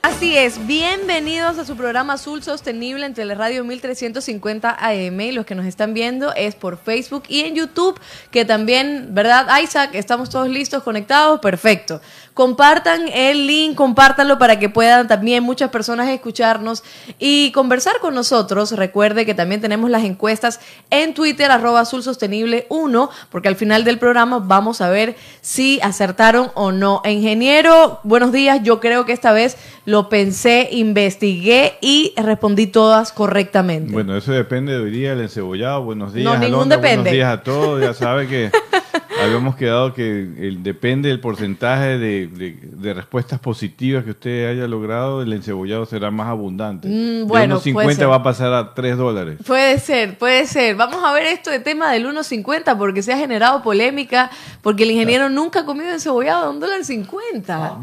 Así es, bienvenidos a su programa Azul Sostenible en Teleradio 1350 AM y los que nos están viendo es por Facebook y en YouTube, que también, ¿verdad Isaac? Estamos todos listos, conectados, perfecto. Compartan el link, compártanlo para que puedan también muchas personas escucharnos y conversar con nosotros. Recuerde que también tenemos las encuestas en Twitter, arroba Azul Sostenible 1, porque al final del programa vamos a ver si acertaron o no. Ingeniero, buenos días, yo creo que esta vez lo pensé, investigué y respondí todas correctamente. Bueno, eso depende de hoy día, el encebollado. Buenos días, No, ningún depende. Buenos días a todos. Ya sabe que habíamos quedado que el- depende del porcentaje de, de- de respuestas positivas que usted haya logrado, el encebollado será más abundante. Mm, De bueno, unos puede 50 ser. va a pasar a 3 dólares. Puede ser, puede ser. Vamos a ver esto de tema del 1.50 porque se ha generado polémica, porque el ingeniero nunca ha comido encebollado a un dólar cincuenta.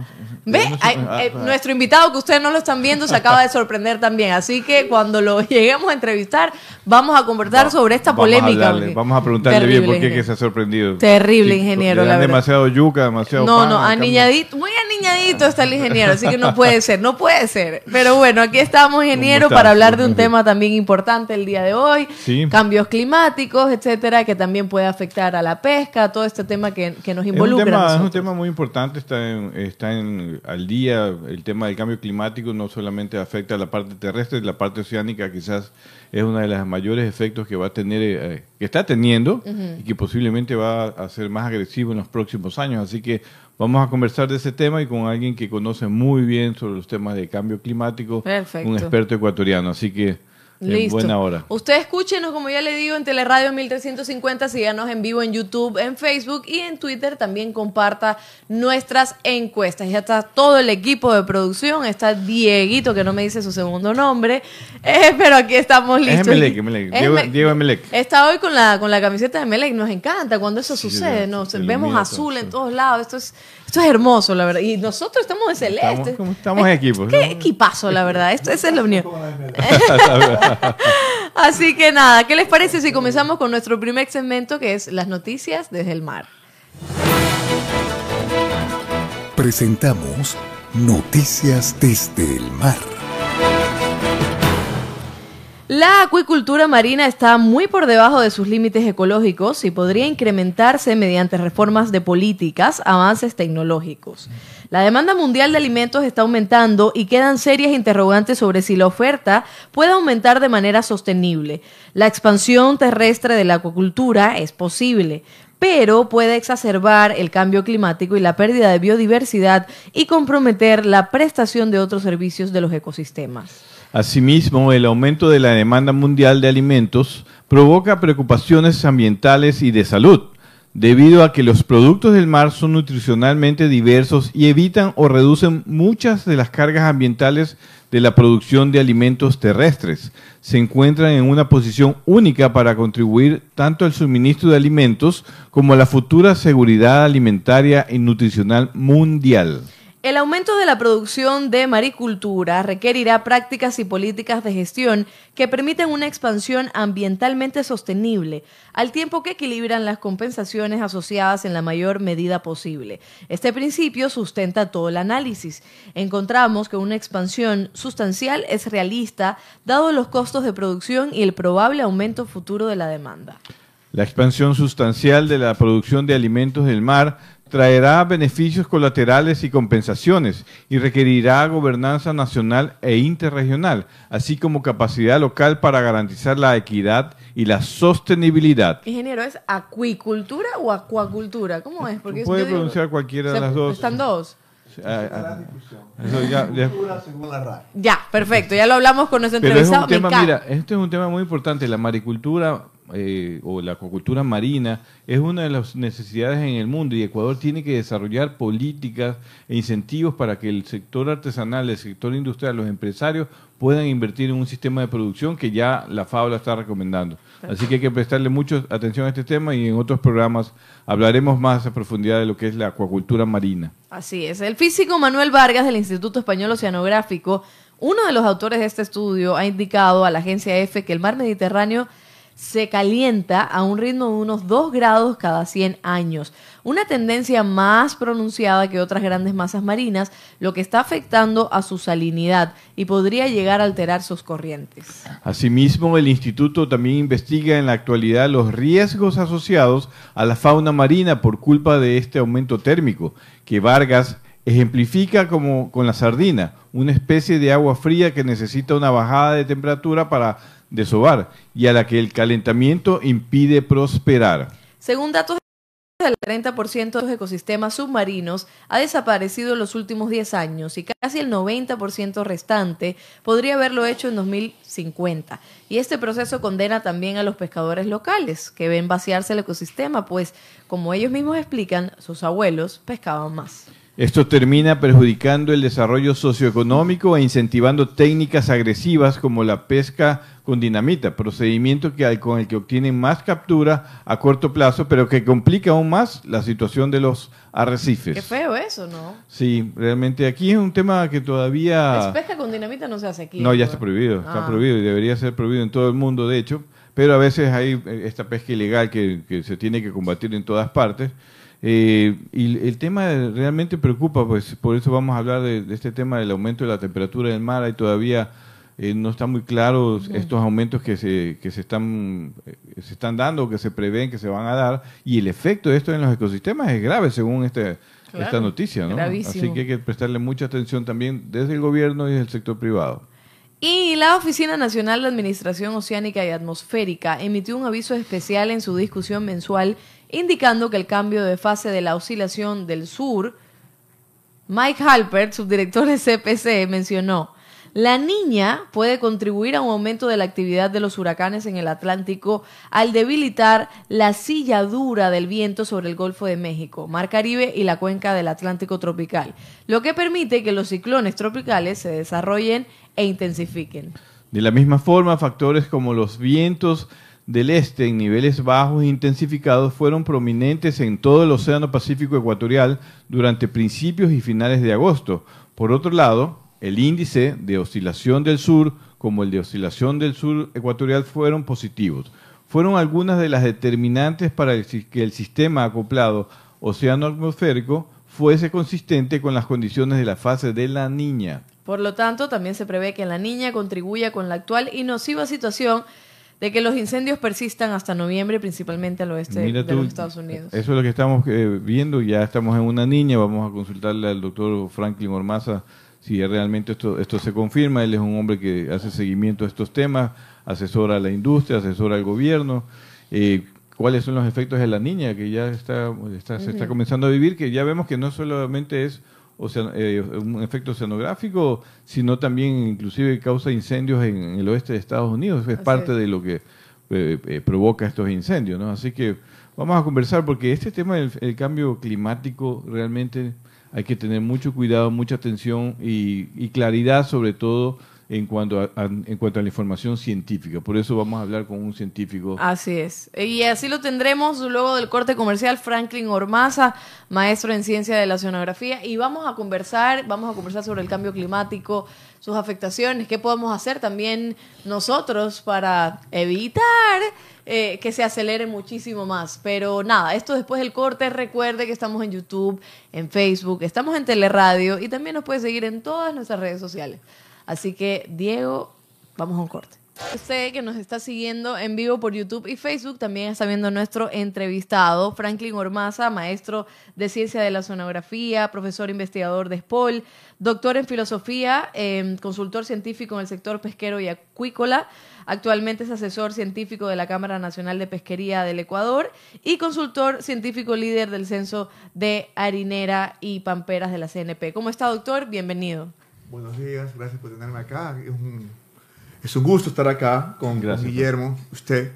¿Ve? Ay, eh, nuestro invitado que ustedes no lo están viendo se acaba de sorprender también. Así que cuando lo lleguemos a entrevistar, vamos a conversar Va- sobre esta vamos a polémica. hablarle, porque- vamos a preguntarle bien por qué que se ha sorprendido. Terrible, ingeniero, le dan demasiado yuca, demasiado No, pan, no, aniñadito, muy está el ingeniero, así que no puede ser, no puede ser. Pero bueno, aquí estamos, ingeniero, ¿Cómo para hablar de un tema también importante el día de hoy, Sí. cambios climáticos, etcétera, que también puede afectar a la pesca, todo este tema que, que nos Es un, involucra. tema, es un tema muy importante, está, en, está en, al día. El tema del cambio climático no solamente afecta a la parte terrestre, la parte oceánica quizás es uno de los mayores efectos que va a tener, eh, que está teniendo y que posiblemente va a ser más agresivo en los próximos años. Así que vamos a conversar de ese tema y con alguien que conoce muy bien sobre los temas de cambio climático, Perfecto. un experto ecuatoriano. Así que en Listo. buena hora. Usted escúchenos, como ya le digo, en Teleradio 1350, síganos en vivo en YouTube, en Facebook y en Twitter. También comparta nuestras encuestas. Ya está todo el equipo de producción. Está Dieguito, que no me dice su segundo nombre. Eh, pero aquí estamos Es listos. Emelec, Emelec. Es Diego- Diego Emelec. Está hoy con la, con la camiseta de Emelec. Nos encanta cuando eso Sí, sucede. sí, ¿no? se Vemos azul en todos lados. Esto es, esto es hermoso, la verdad. Y nosotros estamos de celeste. Estamos como- estamos equipos, Qué ¿no? equipazo, la verdad. Esto, esa es la unión. Así que nada, ¿qué les parece si comenzamos con nuestro primer segmento que es las noticias desde el mar? Presentamos Noticias desde el mar. La acuicultura marina está muy por debajo de sus límites ecológicos y podría incrementarse mediante reformas de políticas, avances tecnológicos. La demanda mundial de alimentos está aumentando y quedan serias interrogantes sobre si la oferta puede aumentar de manera sostenible. La expansión terrestre de la acuicultura es posible, pero puede exacerbar el cambio climático y la pérdida de biodiversidad y comprometer la prestación de otros servicios de los ecosistemas. Asimismo, el aumento de la demanda mundial de alimentos provoca preocupaciones ambientales y de salud, debido a que los productos del mar son nutricionalmente diversos y evitan o reducen muchas de las cargas ambientales de la producción de alimentos terrestres. Se encuentran en una posición única para contribuir tanto al suministro de alimentos como a la futura seguridad alimentaria y nutricional mundial. El aumento de la producción de maricultura requerirá prácticas y políticas de gestión que permiten una expansión ambientalmente sostenible, al tiempo que equilibran las compensaciones asociadas en la mayor medida posible. Este principio sustenta todo el análisis. Encontramos que una expansión sustancial es realista, dado los costos de producción y el probable aumento futuro de la demanda. La expansión sustancial de la producción de alimentos del mar traerá beneficios colaterales y compensaciones y requerirá gobernanza nacional e interregional, así como capacidad local para garantizar la equidad y la sostenibilidad. Ingeniero, ¿es acuicultura o acuacultura? ¿Cómo es? Porque Puede digo- pronunciar cualquiera de se- las dos. Están dos. Ah, ah, eso ya- ya- Ya, perfecto. Ya lo hablamos con nuestro Pero es entrevistado. un Me tema, encanta. mira, este es un tema muy importante. La maricultura eh, o la acuacultura marina es una de las necesidades en el mundo y Ecuador tiene que desarrollar políticas e incentivos para que el sector artesanal, el sector industrial, los empresarios puedan invertir en un sistema de producción que ya la FAO la está recomendando. Así que hay que prestarle mucha atención a este tema y en otros programas hablaremos más a profundidad de lo que es la acuacultura marina. Así es. El físico Manuel Vargas del Instituto Español Oceanográfico, uno de los autores de este estudio, ha indicado a la agencia EFE que el mar Mediterráneo se calienta a un ritmo de unos 2 grados cada 100 años, una tendencia más pronunciada que otras grandes masas marinas, lo que está afectando a su salinidad y podría llegar a alterar sus corrientes. Asimismo, el instituto también investiga en la actualidad los riesgos asociados a la fauna marina por culpa de este aumento térmico, que Vargas ejemplifica como con la sardina, una especie de agua fría que necesita una bajada de temperatura para desovar y a la que el calentamiento impide prosperar. Según datos el 30% de los ecosistemas submarinos ha desaparecido en los últimos 10 años y casi el 90% restante podría haberlo hecho en 2050. Y este proceso condena también a los pescadores locales, que ven vaciarse el ecosistema, pues, como ellos mismos explican, sus abuelos pescaban más. Esto termina perjudicando el desarrollo socioeconómico e incentivando técnicas agresivas como la pesca con dinamita, procedimiento que, con el que obtienen más captura a corto plazo, pero que complica aún más la situación de los arrecifes. Qué feo eso, ¿no? Sí, realmente aquí es un tema que todavía... La pesca con dinamita no se hace aquí. No, ya está prohibido, está Ah. prohibido y debería ser prohibido en todo el mundo, de hecho, pero a veces hay eh, esta pesca ilegal que, que se tiene que combatir en todas partes. Eh, y el tema realmente preocupa, pues por eso vamos a hablar de, de este tema del aumento de la temperatura del mar. Hay todavía eh, no están muy claros estos aumentos que se, que se están eh, se están dando, que se prevén que se van a dar, y el efecto de esto en los ecosistemas es grave según este, Claro, esta noticia, ¿no? gravísimo. Así que hay que prestarle mucha atención también desde el gobierno y desde el sector privado. Y la Oficina Nacional de Administración Oceánica y Atmosférica emitió un aviso especial en su discusión mensual indicando que el cambio de fase de la oscilación del sur, Mike Halpert, subdirector de CPC, mencionó, la niña puede contribuir a un aumento de la actividad de los huracanes en el Atlántico al debilitar la silla dura del viento sobre el Golfo de México, Mar Caribe y la cuenca del Atlántico tropical, lo que permite que los ciclones tropicales se desarrollen e intensifiquen. De la misma forma, factores como los vientos del este en niveles bajos e intensificados fueron prominentes en todo el Océano Pacífico Ecuatorial durante principios y finales de agosto. Por otro lado, el índice de oscilación del sur como el de oscilación del sur ecuatorial fueron positivos. Fueron algunas de las determinantes para que el sistema acoplado océano atmosférico fuese consistente con las condiciones de la fase de la niña. Por lo tanto, también se prevé que la niña contribuya con la actual y nociva situación de que los incendios persistan hasta noviembre, principalmente al oeste Mira de tú, los Estados Unidos. Eso es lo que estamos eh, viendo. Ya estamos en una niña. Vamos a consultarle al doctor Franklin Ormaza si realmente esto, esto se confirma. Él es un hombre que hace seguimiento a estos temas, asesora a la industria, asesora al gobierno. Eh, ¿Cuáles son los efectos de la niña que ya está, está- se está comenzando a vivir? Que ya vemos que no solamente es ocean- eh, un efecto oceanográfico, sino también inclusive causa incendios en, en el oeste de Estados Unidos. Es Así parte es. de lo que eh, eh, provoca estos incendios, ¿no? Así que vamos a conversar porque este tema del el cambio climático realmente hay que tener mucho cuidado, mucha atención y, y claridad sobre todo en cuanto a, en cuanto a la información científica. Por eso vamos a hablar con un científico. Así es. Y así lo tendremos luego del corte comercial Franklin Ormaza, maestro en ciencia de la oceanografía, y vamos a conversar, vamos a conversar sobre el cambio climático, sus afectaciones, qué podemos hacer también nosotros para evitar eh, que se acelere muchísimo más. Pero nada, esto después del corte, recuerde que estamos en YouTube, en Facebook, estamos en Teleradio y también nos puede seguir en todas nuestras redes sociales. Así que, Diego, vamos a un corte. Usted que nos está siguiendo en vivo por YouTube y Facebook también está viendo nuestro entrevistado, Franklin Ormaza, maestro de ciencia de la sonografía, profesor investigador de SPOL, doctor en filosofía, eh, consultor científico en el sector pesquero y acuícola. Actualmente es asesor científico de la Cámara Nacional de Pesquería del Ecuador y consultor científico líder del censo de harinera y pamperas de la CNP. ¿Cómo está, doctor? Bienvenido. Buenos días, gracias por tenerme acá. Es un, es un gusto estar acá con. Guillermo, usted,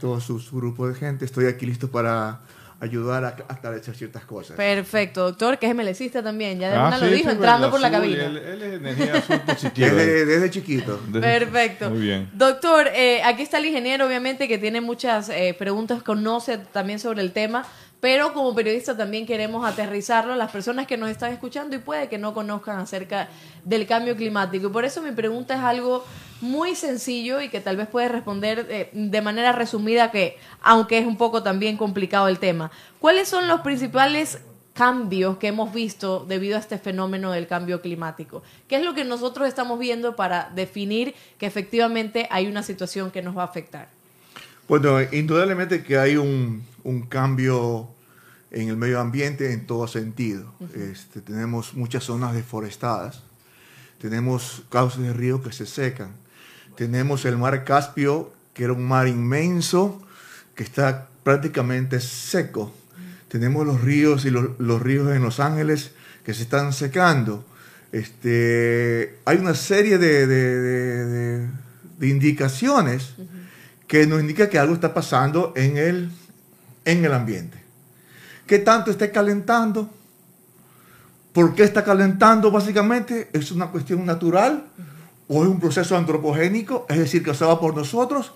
todo su, su grupo de gente. Estoy aquí listo para ayudar a aclarecer ciertas cosas. Perfecto, doctor, que es melecista también. Ya de Ah, una lo dijo sí, entrando por la azul, cabina. Él, él es energía azul positiva. Desde, desde chiquito. Desde- Perfecto. Muy bien. Doctor, eh, aquí está el ingeniero, obviamente, que tiene muchas eh, preguntas, conoce también sobre el tema, pero como periodista también queremos aterrizarlo a las personas que nos están escuchando y puede que no conozcan acerca del cambio climático. Y por eso mi pregunta es algo muy sencillo y que tal vez puede responder eh, de manera resumida, que aunque es un poco también complicado el tema. ¿Cuáles son los principales cambios que hemos visto debido a este fenómeno del cambio climático? ¿Qué es lo que nosotros estamos viendo para definir que efectivamente hay una situación que nos va a afectar? Bueno, indudablemente que hay un, un cambio en el medio ambiente en todo sentido. este, tenemos muchas zonas deforestadas, tenemos cauces de río que se secan, tenemos el mar Caspio, que era un mar inmenso, que está prácticamente seco. Tenemos los ríos y los, los ríos en Los Ángeles que se están secando. Este, hay una serie de, de- de- de- de indicaciones que nos indica que algo está pasando en el, en el ambiente. ¿Qué tanto está calentando? ¿Por qué está calentando básicamente? ¿Es una cuestión natural o es un proceso antropogénico? Es decir, causado por nosotros.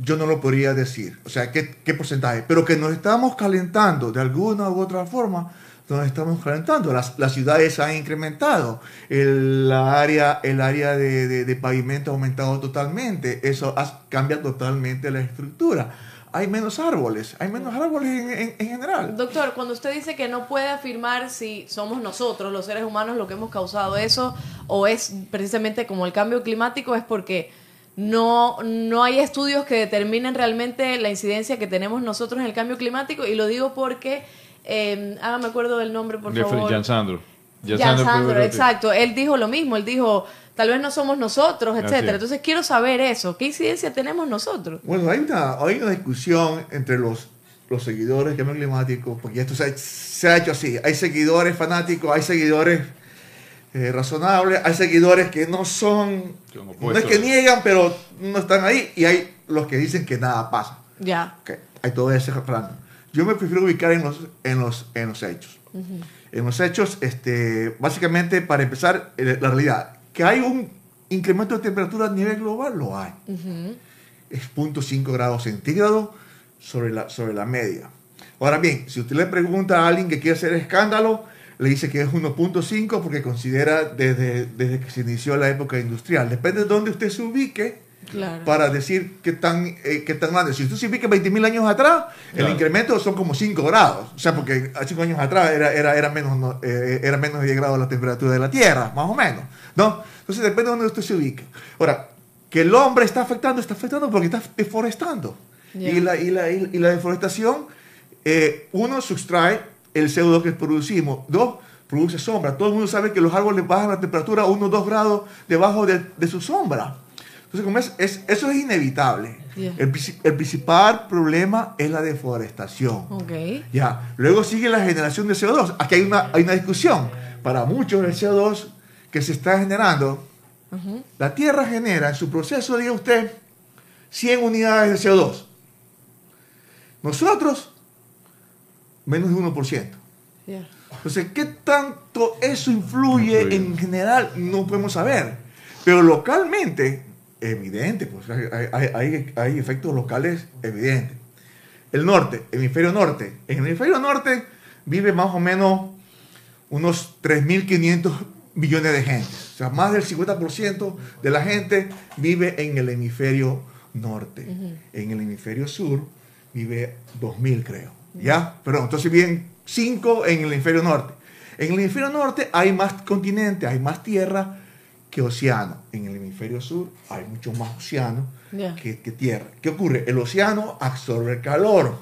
Yo no lo podría decir. O sea, ¿qué, qué porcentaje? Pero que nos estamos calentando de alguna u otra forma, nos estamos calentando. Las, las ciudades han incrementado. El, la área, el área de, de- de pavimento ha aumentado totalmente. Eso ha- cambia totalmente la estructura. Hay menos árboles. Hay menos árboles en, en- en general. Doctor, cuando usted dice que no puede afirmar si somos nosotros, los seres humanos, lo que hemos causado eso, o es precisamente como el cambio climático, es porque no, no hay estudios que determinen realmente la incidencia que tenemos nosotros en el cambio climático, y lo digo porque, eh, hágame acuerdo del nombre, por De favor. Jan Sandro. Jan Sandro exacto. Él dijo lo mismo, él dijo, tal vez no somos nosotros, etcétera. es. Entonces quiero saber eso, ¿qué incidencia tenemos nosotros? Bueno, hay una, hay una discusión entre los, los seguidores del cambio climático, porque esto se ha, se ha hecho así. Hay seguidores fanáticos, hay seguidores eh, razonables, hay seguidores que no son, no es que niegan, pero no están ahí, y hay los que dicen que nada pasa. Ya. Ok, Hay todo ese plano. Yo me prefiero ubicar en los, en los, en los hechos. En los hechos, este, básicamente, para empezar, eh, la realidad, que hay un incremento de temperatura a nivel global, lo hay Ujú. es 0.5 grados centígrados sobre la, sobre la media. Ahora bien, si usted le pregunta a alguien que quiere hacer escándalo, le dice que es 1.5 porque considera desde, desde que se inició la época industrial. Depende de dónde usted se ubique Claro. para decir qué tan, eh, qué tan grande. Si usted se ubica 20.000 años atrás, el incremento son como 5 grados. O sea, porque hace 5 años atrás era, era, era, menos, no, eh, era menos de 10 grados la temperatura de la Tierra, más o menos. ¿no? Entonces depende de dónde usted se ubique. Ahora, que el hombre está afectando, está afectando porque está deforestando. Y, la, y, la, y la deforestación, eh, uno, sustrae el CO2 que producimos. Dos, produce sombra. Todo el mundo sabe que los árboles bajan la temperatura 1 o 2 grados debajo de, de su sombra. Entonces, como es, es- eso es inevitable. El, princi- el principal problema es la deforestación. Ok. Ya. Luego sigue la generación de CO2. Aquí hay una, hay una discusión. Para muchos, el CO2 que se está generando, la Tierra genera en su proceso, diga usted, 100 unidades de CO2. Nosotros, menos de 1%. Ya. Entonces, ¿qué tanto eso influye Influye. en general? No podemos saber. Pero localmente, evidente, pues hay, hay- efectos locales evidentes. El norte, hemisferio norte. En el hemisferio norte vive más o menos unos 3.500 millones de gente. O sea, más del 50% de la gente vive en el hemisferio norte. En el hemisferio sur vive 2.000, creo. ¿Ya? Pero entonces viven 5 en el hemisferio norte. En el hemisferio norte hay más continente, hay más tierra que océano. En el hemisferio sur hay mucho más océano que, que tierra. ¿Qué ocurre? El océano absorbe el calor.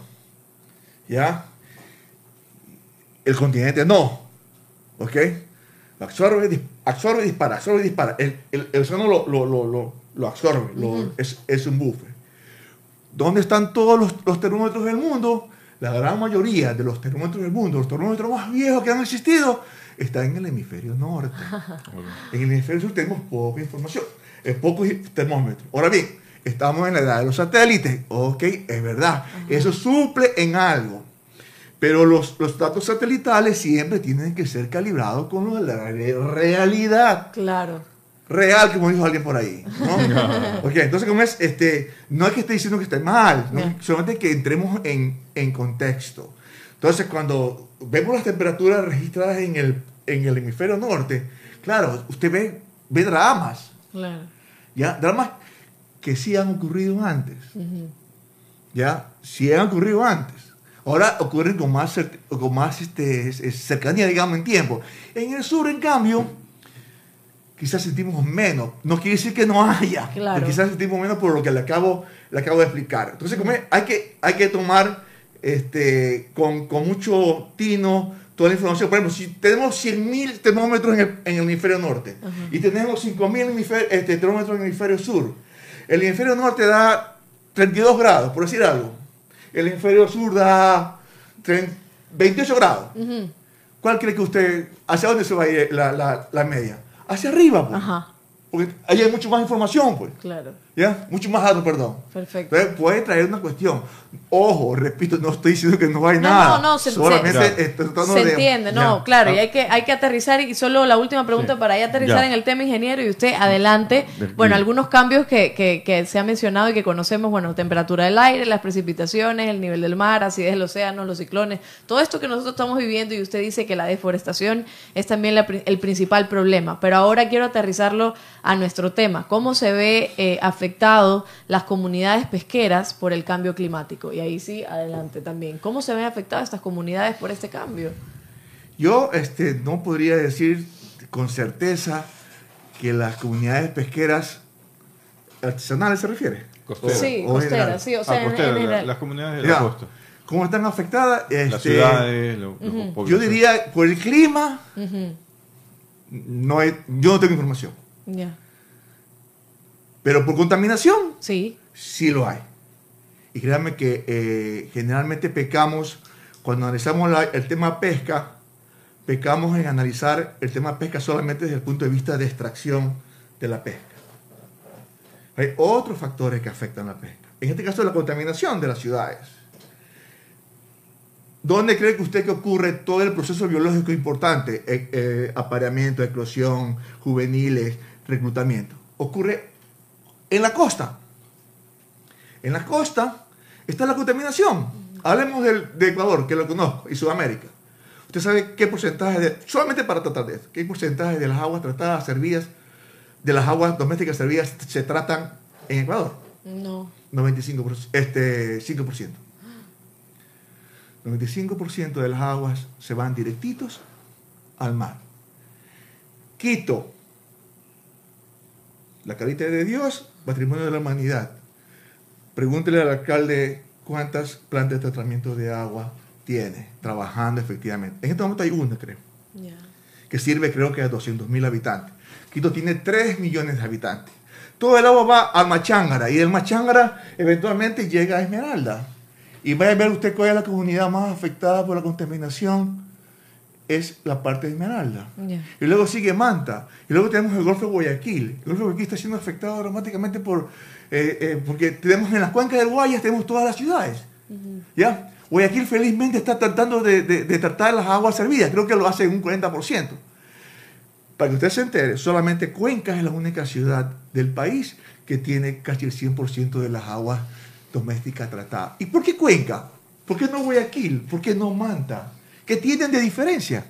¿Ya? El continente no. ¿Ok? Absorbe, dis- absorbe y dispara, absorbe y dispara. El, el, el océano lo, lo, lo, lo, lo absorbe, lo- es, es un buffer. ¿Dónde están todos los, los termómetros del mundo? La gran mayoría de los termómetros del mundo, los termómetros más viejos que han existido, están en el hemisferio norte. En el hemisferio sur tenemos poca información, pocos termómetros. Ahora bien, estamos en la edad de los satélites. Ok, es verdad. Eso suple en algo. Pero los, los datos satelitales siempre tienen que ser calibrados con lo de la re- realidad Claro. real, como dijo alguien por ahí. ¿no? Ok, entonces, como es, este, no es que esté diciendo que esté mal, ¿no? Solamente que entremos en, en contexto. Entonces, cuando vemos las temperaturas registradas en el, en el hemisferio norte, claro, usted ve, ve dramas. Claro. ¿Ya? Dramas que sí han ocurrido antes. ¿Ya? Sí han ocurrido antes. Ahora ocurren con más, con más este, es- es cercanía, digamos, en tiempo. En el sur, en cambio, quizás sentimos menos. No quiere decir que no haya. Claro. pero Quizás sentimos menos por lo que le acabo, le acabo de explicar. Entonces, como hay, que, hay que tomar este, con, con mucho tino toda la información. Por ejemplo, si tenemos 100.000 termómetros en el, en el hemisferio norte y tenemos 5.000 hemisfer- este, termómetros en el hemisferio sur, el hemisferio norte da 32 grados, por decir algo. El hemisferio sur da 30 28 grados. ¿Cuál cree que usted, hacia dónde se va a ir la, la- la media? Hacia arriba, pues. Ajá, Porque ahí hay mucho más información, pues. claro. ¿Ya? Mucho más alto, perdón. Perfecto. Entonces, puede traer una cuestión. Ojo, repito, no estoy diciendo que no hay No, nada. no, no, se- Solamente se- estoy tratando Se de- entiende, no, Ya. claro, y Ah. hay que, hay que aterrizar y solo la última pregunta Sí. para ya aterrizar Ya. en el tema ingeniero y usted adelante. Del Bueno, algunos cambios que, que, que se ha mencionado y que conocemos, bueno, temperatura del aire, las precipitaciones, el nivel del mar, acidez del océano, los ciclones, todo esto que nosotros estamos viviendo y usted dice que la deforestación es también la el principal problema. Pero ahora quiero aterrizarlo a nuestro tema, cómo se ve eh, afectado las comunidades pesqueras por el cambio climático. Y ahí sí, adelante también. ¿Cómo se ven afectadas estas comunidades por este cambio? Yo este, no podría decir con certeza que las comunidades pesqueras artesanales se refiere. Costeras. Sí, o costeras, general. sí, o sea, Ah, costera, en la- general. las comunidades de Ya. la costa. ¿Cómo están afectadas? Las Este, ciudades, lo- lo- Yo diría, por el clima, no hay- yo no tengo información. Ya, Pero por contaminación, sí, sí lo hay. Y créanme que eh, generalmente pecamos, cuando analizamos la- el tema pesca, pecamos en analizar el tema pesca solamente desde el punto de vista de extracción de la pesca. Hay otros factores que afectan la pesca. En este caso, la contaminación de las ciudades. ¿Dónde cree que usted que ocurre todo el proceso biológico importante? Eh, eh, apareamiento, eclosión, juveniles, reclutamiento. Ocurre en la costa. En la costa está la contaminación. Hablemos del, de Ecuador, que lo conozco, y Sudamérica. ¿Usted sabe qué porcentaje, de, solamente para tratar de esto, qué porcentaje de las aguas tratadas, servidas, de las aguas domésticas servidas se tratan en Ecuador? no, 95%, este, 5%. 95% de las aguas se van directitos al mar. Quito, la carita de Dios, patrimonio de la humanidad. Pregúntele al alcalde cuántas plantas de tratamiento de agua tiene trabajando efectivamente. En este momento hay una, creo que sirve creo que a 200 mil habitantes. Quito tiene 3 millones de habitantes. Todo el agua va al Machángara y del Machángara eventualmente llega a Esmeralda. Y vaya a ver usted cuál es la comunidad más afectada por la contaminación. Es la parte de Esmeralda. Y luego sigue Manta. Y luego tenemos el Golfo de Guayaquil. El Golfo de Guayaquil está siendo afectado dramáticamente por, eh, eh, porque tenemos en las cuencas del Guayas, tenemos todas las ciudades. ¿Ya? Guayaquil felizmente está tratando de, de- de tratar las aguas servidas. Creo que lo hace en un 40%. Para que usted se entere, solamente Cuenca es la única ciudad del país que tiene casi el 100% de las aguas domésticas tratadas. ¿Y por qué Cuenca? ¿Por qué no Guayaquil? ¿Por qué no Manta? ¿Qué tienen de diferencia?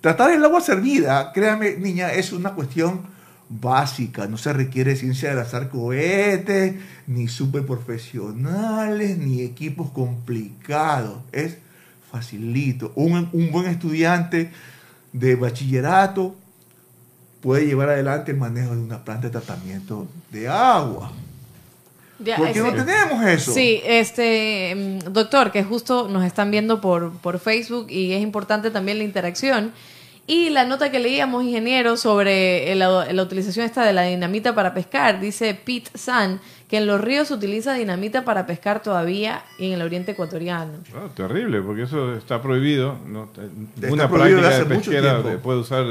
Tratar el agua servida, créame, niña, es una cuestión básica. No se requiere ciencia de lanzar cohetes, ni superprofesionales, ni equipos complicados. Es facilito. Un, un buen estudiante de bachillerato puede llevar adelante el manejo de una planta de tratamiento de agua. Ya, ¿Por qué no ese- tenemos eso? Sí, este mm, doctor, que justo nos están viendo por, por Facebook y es importante también la interacción. Y la nota que leíamos, ingeniero, sobre el- la, utilización esta de la dinamita para pescar, dice Pete San, que en los ríos se utiliza dinamita para pescar todavía y en el oriente ecuatoriano. Ah, terrible, porque eso está prohibido. ¿no? Está Una prohibido práctica desde de pesquera puede usar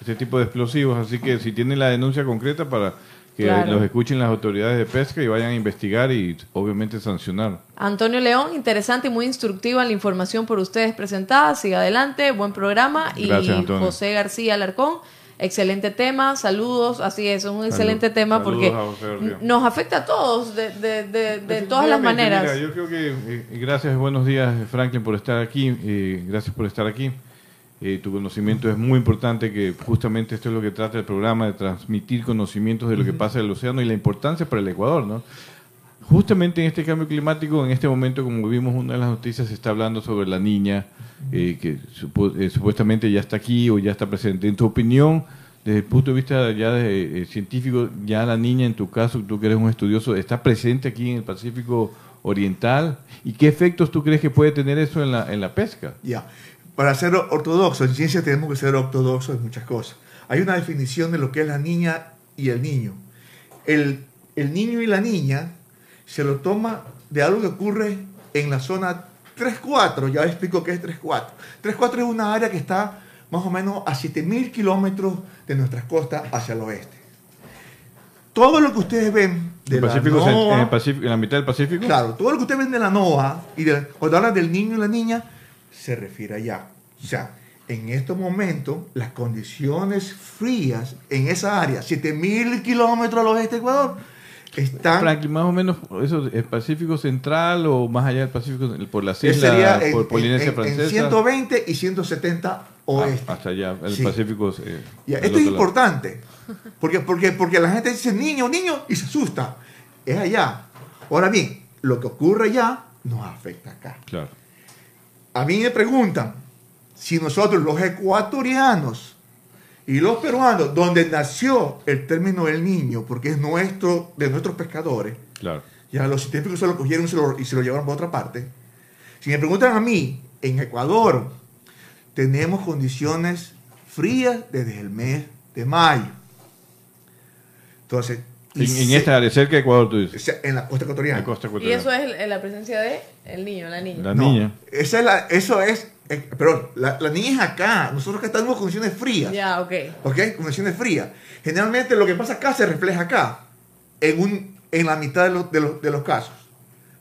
este tipo de explosivos, así que si tienen la denuncia concreta para que Claro. los escuchen las autoridades de pesca y vayan a investigar y obviamente sancionar. Antonio León, interesante y muy instructiva la información por ustedes presentada. Siga adelante, buen programa. Y Gracias. José García Alarcón, excelente tema, saludos. Así es, un excelente tema Saludos porque nos afecta a todos de, de- de- de todas las maneras. mira, yo creo que eh, gracias, buenos días Franklin por estar aquí, eh, gracias por estar aquí. Eh, tu conocimiento es muy importante, que justamente esto es lo que trata el programa, de transmitir conocimientos de lo que pasa en el océano y la importancia para el Ecuador, ¿no? Justamente en este cambio climático, en este momento, como vimos una de las noticias, se está hablando sobre la niña, eh, que supo- eh, supuestamente ya está aquí o ya está presente. En tu opinión, desde el punto de vista ya de, eh, científico, ya la niña, en tu caso, tú que eres un estudioso, está presente aquí en el Pacífico Oriental. ¿Y qué efectos tú crees que puede tener eso en la, en la pesca? Ya. Para ser ortodoxo, en ciencia tenemos que ser ortodoxos en muchas cosas. Hay una definición de lo que es la niña y el niño. El, el niño y la niña se lo toma de algo que ocurre en la zona 3-4. Ya explico qué es 3-4. 3-4 es una área que está más o menos a 7.000 kilómetros de nuestras costas hacia el oeste. Todo lo que ustedes ven de ¿El la Pacífico, cent- NOAA, en, el Pacífico, en la mitad del Pacífico? Claro, todo lo que ustedes ven de la NOAA y de, cuando hablan del niño y la niña, se refiere allá. O sea, en estos momentos, las condiciones frías en esa área, 7000 kilómetros al oeste de Ecuador, están. Más o menos, eso, ¿el Pacífico Central o más allá del Pacífico, por las islas, sería en, por Polinesia en- en Francesa? 120 y 170 oeste. Ah, hasta allá, el Sí. Pacífico. eh, Ya, esto es importante, porque, porque, porque la gente dice niño, niño, y se asusta. Es allá. Ahora bien, lo que ocurre allá nos afecta acá. Claro. A mí me preguntan si nosotros los ecuatorianos y los peruanos, donde nació el término del niño, porque es nuestro, de nuestros pescadores, Claro. ya los científicos se lo cogieron y se lo, llevaron para otra parte. Si me preguntan a mí, en Ecuador tenemos condiciones frías desde el mes de mayo. Entonces, En, esta área, cerca de Ecuador, tú o dices. sea, en la costa ecuatoriana. La costa Y ecuatoriana. eso es el- la presencia de el niño, la niña. La No, niña. Esa es la, eso es, eh, perdón, la, la niña es acá. Nosotros acá estamos en condiciones frías. Ya, ok. ¿Ok? Condiciones frías. Generalmente lo que pasa acá se refleja acá, en, un, en la mitad de, los- de los, de los casos.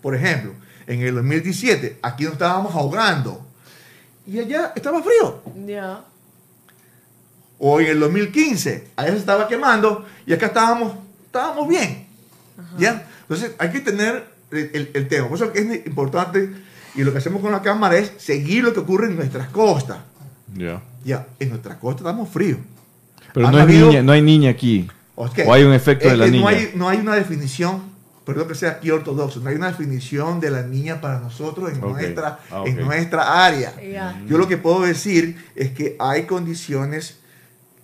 Por ejemplo, en el 2017, aquí nos estábamos ahogando. Y allá estaba frío. Ya. O en el 2015, allá se estaba quemando y acá estábamos, estábamos bien. ¿Ya? Entonces hay que tener el, el- el tema. Por eso que es importante y lo que hacemos con la cámara es seguir lo que ocurre en nuestras costas. Ya. Ya, en nuestras costas estamos fríos. Pero Han no, habido- niña, no hay niña aquí. Ok. O hay un efecto Es de la que niña. No hay, no hay una definición, perdón que sea aquí ortodoxo, no hay una definición de la niña para nosotros en, nuestra, Ah, en nuestra área. Yo lo que puedo decir es que hay condiciones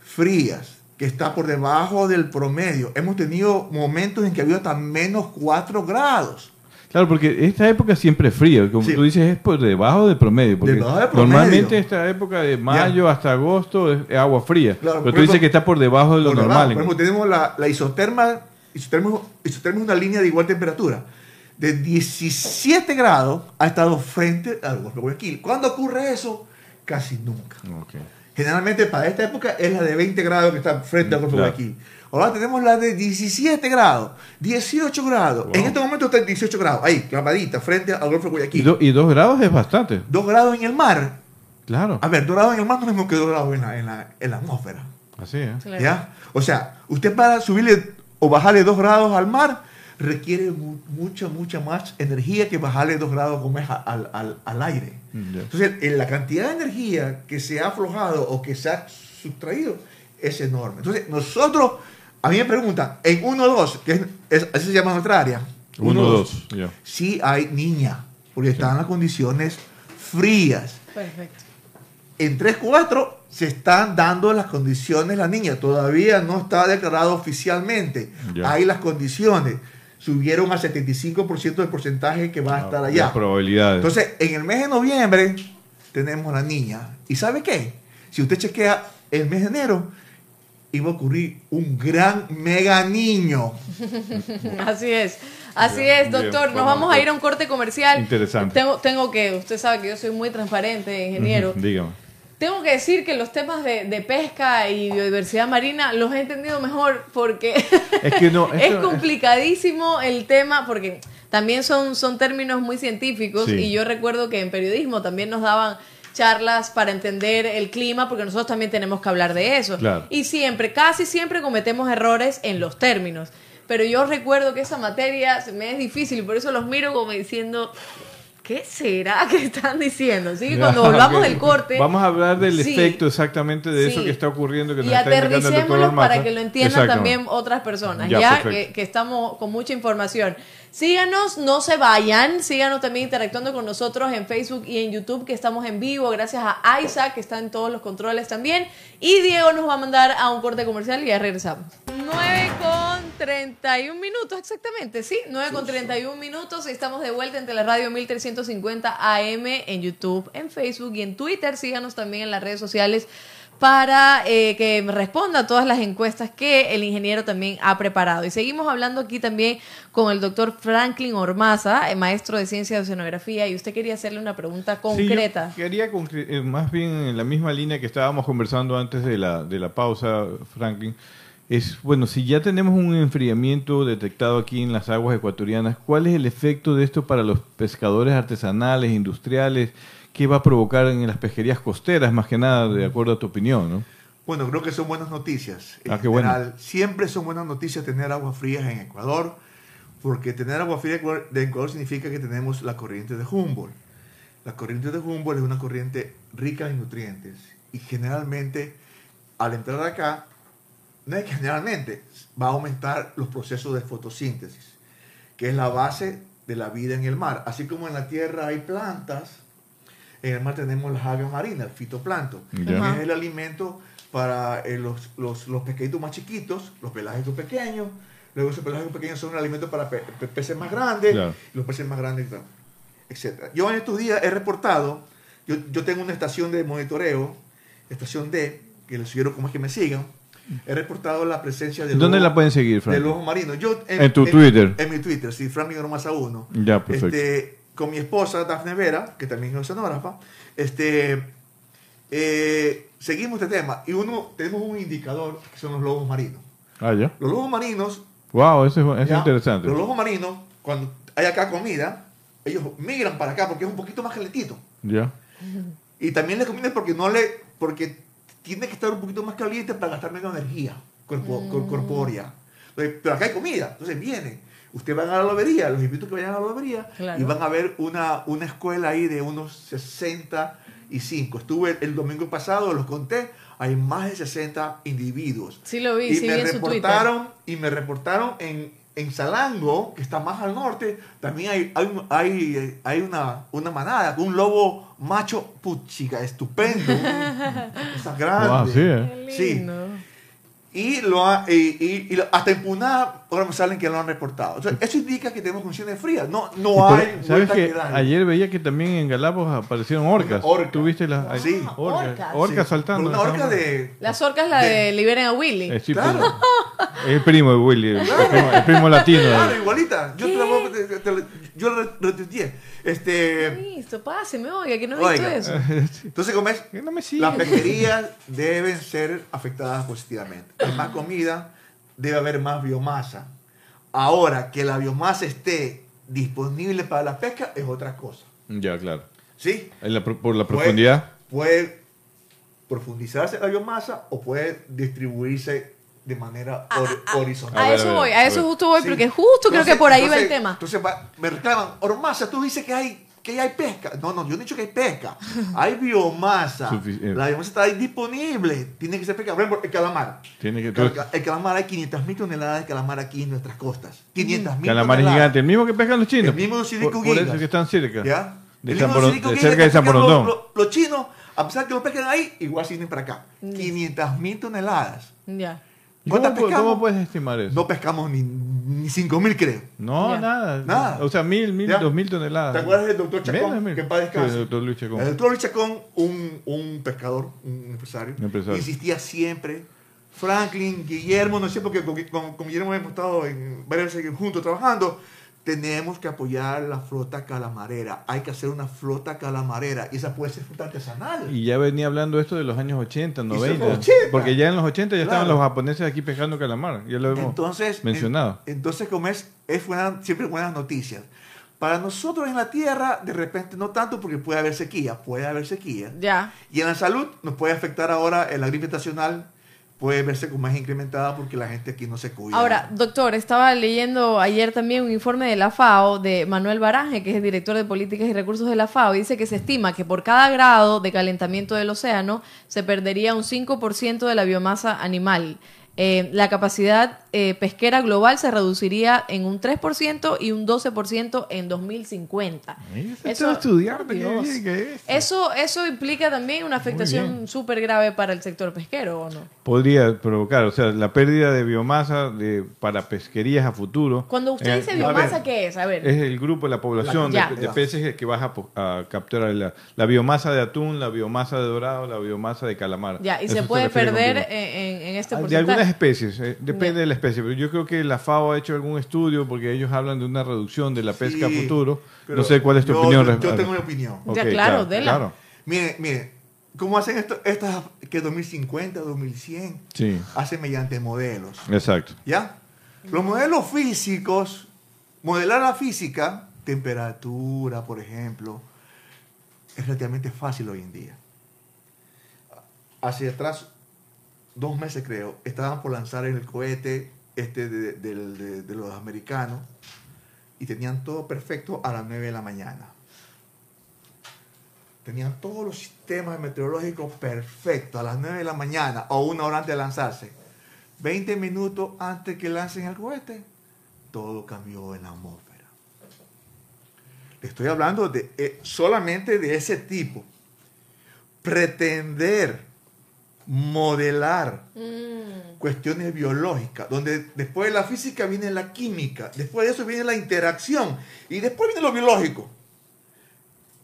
frías que está por debajo del promedio. Hemos tenido momentos en que había hasta menos 4 grados. Claro, porque esta época siempre es fría. Como Sí. tú dices, es por debajo del promedio. Porque Debajo del promedio. normalmente esta época de mayo hasta agosto es, agua fría. Claro, Pero tú dices que está por debajo de lo Por debajo. normal. Por ejemplo, tenemos la, la isoterma, isoterma, isoterma es una línea de igual temperatura. De 17 grados ha estado frente al Golfo de Guayaquil. ¿Cuándo ocurre eso? Casi nunca. Ok. Generalmente para esta época es la de 20 grados que está frente al Golfo de Claro. Guayaquil. Ahora tenemos la de 17 grados, 18 grados. Wow. En este momento está en 18 grados, ahí, clavadita, frente al Golfo de Y, Guayaquil. do- y dos grados es bastante. 2 grados en el mar. Claro. A ver, 2 grados en el mar no es lo mismo que 2 grados en la, en la- en la atmósfera. Así es. Claro. ¿Ya? O sea, usted para subirle o bajarle 2 grados al mar requiere mu- mucha, mucha más energía que bajarle 2 grados como es al, al- al aire. Ya. Entonces, en la cantidad de energía que se ha aflojado o que se ha sustraído es enorme. Entonces, nosotros, a mí me preguntan, en 1-2, que es, es- así se llama nuestra área, Uno, 1-2, dos. Ya. sí hay niña, porque están las condiciones frías. Perfecto. En 3-4 se están dando las condiciones la niña. Todavía no está declarado oficialmente. Hay las condiciones. Subieron a 75% del porcentaje que va a estar Las allá. probabilidades. Entonces, en el mes de noviembre tenemos la niña. ¿Y sabe qué? Si usted chequea el mes de enero, iba a ocurrir un gran mega niño. Así es. Así Bien, es, doctor. bien, Nos vamos a ir a un corte comercial. Interesante. Tengo, tengo que, usted sabe que yo soy muy transparente, ingeniero. Dígame. Tengo que decir que los temas de, de pesca y biodiversidad marina los he entendido mejor porque Es que no, es esto- complicadísimo el tema porque también son, son términos muy científicos Sí. y yo recuerdo que en periodismo también nos daban charlas para entender el clima porque nosotros también tenemos que hablar de eso. Claro. Y siempre, casi siempre cometemos errores en los términos. Pero yo recuerdo que esa materia se me es difícil y por eso los miro como diciendo, ¿Qué será que están diciendo? Así que cuando volvamos del corte. Vamos a hablar del Sí. efecto exactamente de eso que está ocurriendo. Que nos y aterricémoslo Ormaza. para que lo entiendan también otras personas, Ya, que, que estamos con mucha información. Síganos, no se vayan, síganos también interactuando con nosotros en Facebook y en YouTube, que estamos en vivo, gracias a Isaac, que está en todos los controles también. Y Diego nos va a mandar a un corte comercial y ya regresamos. 9 con 31 minutos, exactamente, sí, 9 con 31 minutos. Estamos de vuelta entre la radio 1350 AM en YouTube, en Facebook y en Twitter. Síganos también en las redes sociales para eh, que responda a todas las encuestas que el ingeniero también ha preparado. Y seguimos hablando aquí también con el doctor Franklin Ormaza, eh, maestro de ciencia de oceanografía, y usted quería hacerle una pregunta concreta. Sí, yo quería concre- eh, más bien en la misma línea que estábamos conversando antes de la, de la pausa, Franklin. Es, bueno, si ya tenemos un enfriamiento detectado aquí en las aguas ecuatorianas, ¿cuál es el efecto de esto para los pescadores artesanales, industriales? ¿Qué va a provocar en las pesquerías costeras, más que nada, de acuerdo a tu opinión? ¿no? Bueno, creo que son buenas noticias. En Ah, qué bueno. general, Siempre son buenas noticias tener aguas frías en Ecuador, porque tener agua fría de Ecuador significa que tenemos la corriente de Humboldt. La corriente de Humboldt es una corriente rica en nutrientes y generalmente al entrar acá, no es que generalmente, va a aumentar los procesos de fotosíntesis, que es la base de la vida en el mar. Así como en la tierra hay plantas, en el mar tenemos las algas marinas, el fitoplancton, que es el alimento para eh, los, los, los pescaditos más chiquitos, los pelágicos pequeños. Luego esos pelágicos pequeños son un alimento para pe- pe- peces más grandes, y los peces más grandes, etc. Yo en estos días he reportado, yo, yo tengo una estación de monitoreo, estación D, que les sugiero cómo es que me sigan. He reportado la presencia de ¿Dónde la pueden seguir. Yo, En tu Twitter. En mi Twitter, sí, Franklin Ormaza 1. Ya, perfecto. Este, con mi esposa, Dafne Vera, que también es oceanógrafa, este, eh, seguimos este tema. Y uno, tenemos un indicador que son los lobos marinos. Ah, ya. Los lobos marinos, Wow, eso es, interesante. los lobos marinos, cuando hay acá comida, ellos migran para acá porque es un poquito más calentito. Ya. Y también les conviene porque no le, porque tiene que estar un poquito más caliente para gastar menos energía corpo- cor- corpórea. Entonces, pero acá hay comida, entonces vienen. Ustedes van a la lobería, los invito a que vayan a la lobería Claro. y van a ver una, una escuela ahí de unos 65. Estuve el, el domingo pasado, los conté, hay más de 60 individuos. Sí lo vi, y sí me vi en su Twitter. reportaron y me reportaron en, en Salango, que está más al norte, también hay, hay, hay, hay una, una manada, un lobo macho, puchica, estupendo, cosa grande. Wow, sí, ¿eh? Qué Sí. lindo. Y, lo ha- y, y- y lo- hasta en Puná ahora me salen que lo han reportado. Entonces, eso indica que tenemos condiciones frías. No, no hay ¿Sabes que darle. ayer veía que también en Galápagos aparecieron orcas? Orca. ¿Tuviste las Sí. orcas? Orcas. Orcas Sí, saltando. Una orca de... Las orcas, la De- de Liberen a Willy. Eh, sí, Claro. el primo de Willy, el, primo, el primo latino. Claro, igualita. Yo, te la voy a- te- te- te- yo retuiteé. Este, Listo, páseme, oiga, que no he visto eso. entonces, como es, Que no me sigue. las pesquerías deben ser afectadas positivamente. Hay más comida, debe haber más biomasa. Ahora, que la biomasa esté disponible para la pesca es otra cosa. Ya, claro. ¿Sí? En la pro- por la profundidad. Puede profundizarse la biomasa o puede distribuirse de manera hor- horizontal. A, A ver, eso a ver, voy, a eso justo voy, Sí. porque justo creo que por ahí va el tema. Entonces va- me reclaman, Ormasa, tú dices que hay, que hay pesca. No, no, yo no he dicho que hay pesca. Hay biomasa. La biomasa está ahí disponible. Tiene que ser pesca. Por ejemplo, el calamar. Tiene que El, el calamar, hay 500 mil toneladas de calamar aquí en nuestras costas. 500 mil Calamar toneladas. gigante, el mismo que pescan los chinos. El mismo por, Sirico por eso que están cerca. ¿Ya? De El San mismo de cerca de San Borondón. Los, los- los chinos, a pesar que lo pescan ahí, igual siguen para acá. Mm. 500 mil toneladas. Ya. ¿Y ¿Cómo, ¿Cuántas pu- pescamos? cómo puedes estimar eso? No pescamos ni, ni 5 mil, creo. No, Ya. nada. Nada. O sea, mil, mil, Ya. dos mil toneladas. ¿Te acuerdas del doctor Chacón? Menos. Que en paz descanse. Sí, el doctor Luis Chacón. El doctor Luis Chacón, un, un pescador, un empresario, Un empresario. insistía siempre. Franklin, Guillermo, no sé, porque con, con- con Guillermo hemos estado en varias veces juntos trabajando. Tenemos que apoyar la flota calamarera. Hay que hacer una flota calamarera. Y esa puede ser flota artesanal. Y ya venía hablando esto de los años 80, fue 90. 80. Porque ya en los 80 ya estaban los japoneses aquí pescando calamar. Ya lo hemos Entonces, mencionado. en- entonces como es, es buena- siempre buenas noticias. Para nosotros en la tierra, de repente no tanto porque puede haber sequía, puede haber sequía. Ya. Y en la salud nos puede afectar ahora la gripe estacional, puede verse como más incrementada porque la gente aquí no se cuida. Ahora, doctor, estaba leyendo ayer también un informe de la FAO de Manuel Baranje, que es el director de políticas y recursos de la FAO, y dice que se estima que por cada grado de calentamiento del océano se perdería un 5% de la biomasa animal. Eh, la capacidad eh, pesquera global se reduciría en un 3% y un 12% en 2050. Eso, estudiar, Dios. eso, eso implica también una afectación súper grave para el sector pesquero, ¿o no? Podría provocar, o sea, la pérdida de biomasa de, para pesquerías a futuro. Cuando usted dice biomasa, ¿qué es? A ver. Es el grupo, la población de, peces que vas a, capturar. La, biomasa de atún, la biomasa de dorado, la biomasa de calamar. Ya, y se puede perder en, en, este porcentaje especies, eh, depende de la especie, pero yo creo que la FAO ha hecho algún estudio porque ellos hablan de una reducción de la pesca a futuro. No sé cuál es tu opinión. Yo, yo tengo una opinión. ya, claro, de la. Mire, mire, ¿cómo hacen esto, estas que 2050, 2100? Sí. Hacen mediante modelos. Exacto. ¿Ya? Los modelos físicos, modelar la física, temperatura, por ejemplo, es relativamente fácil hoy en día. Hacia atrás dos meses creo, estaban por lanzar el cohete este de, los americanos y tenían todo perfecto a las 9 de la mañana. Tenían todos los sistemas meteorológicos perfectos a las 9 de la mañana o una hora antes de lanzarse. 20 minutos antes que lancen el cohete, todo cambió en la atmósfera. estoy hablando de, eh, solamente de ese tipo. Pretender modelar mm. cuestiones biológicas, donde después de la física viene la química, después de eso viene la interacción y después viene lo biológico.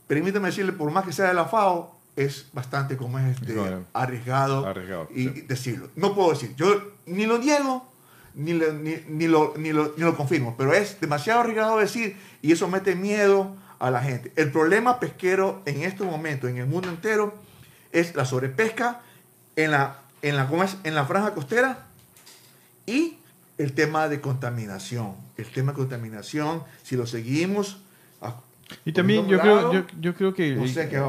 Permítame decirle, por más que sea de la FAO, es bastante como es este, arriesgado, y decirlo. No puedo decir, yo ni lo niego, ni, ni, lo, ni, lo, ni lo confirmo, pero es demasiado arriesgado decir y eso mete miedo a la gente. El problema pesquero en estos momentos, en el mundo entero, es la sobrepesca en la, en la, en la franja costera y el tema de contaminación. El tema de contaminación, si lo seguimos... Y también yo creo, yo, creo que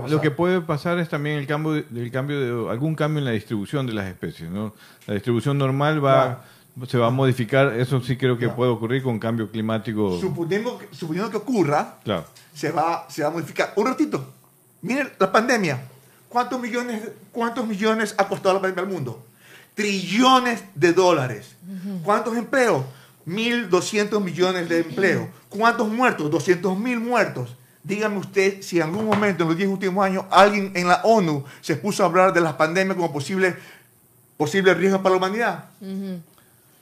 lo que puede pasar es también el cambio, de, cambio de algún cambio en la distribución de las especies. ¿no? La distribución normal va, se va a modificar, eso sí creo que puede ocurrir con cambio climático. Suponiendo suponiendo que ocurra, se, va, se va a modificar. Un ratito, miren la pandemia. ¿Cuántos millones, ¿Cuántos millones ha costado la pandemia al mundo? Trillones de dólares. ¿Cuántos empleos? 1.200 millones de empleos. ¿Cuántos muertos? 200 mil muertos. Dígame usted si en algún momento en los 10 últimos años alguien en la ONU se puso a hablar de las pandemias como posible, posible riesgo para la humanidad.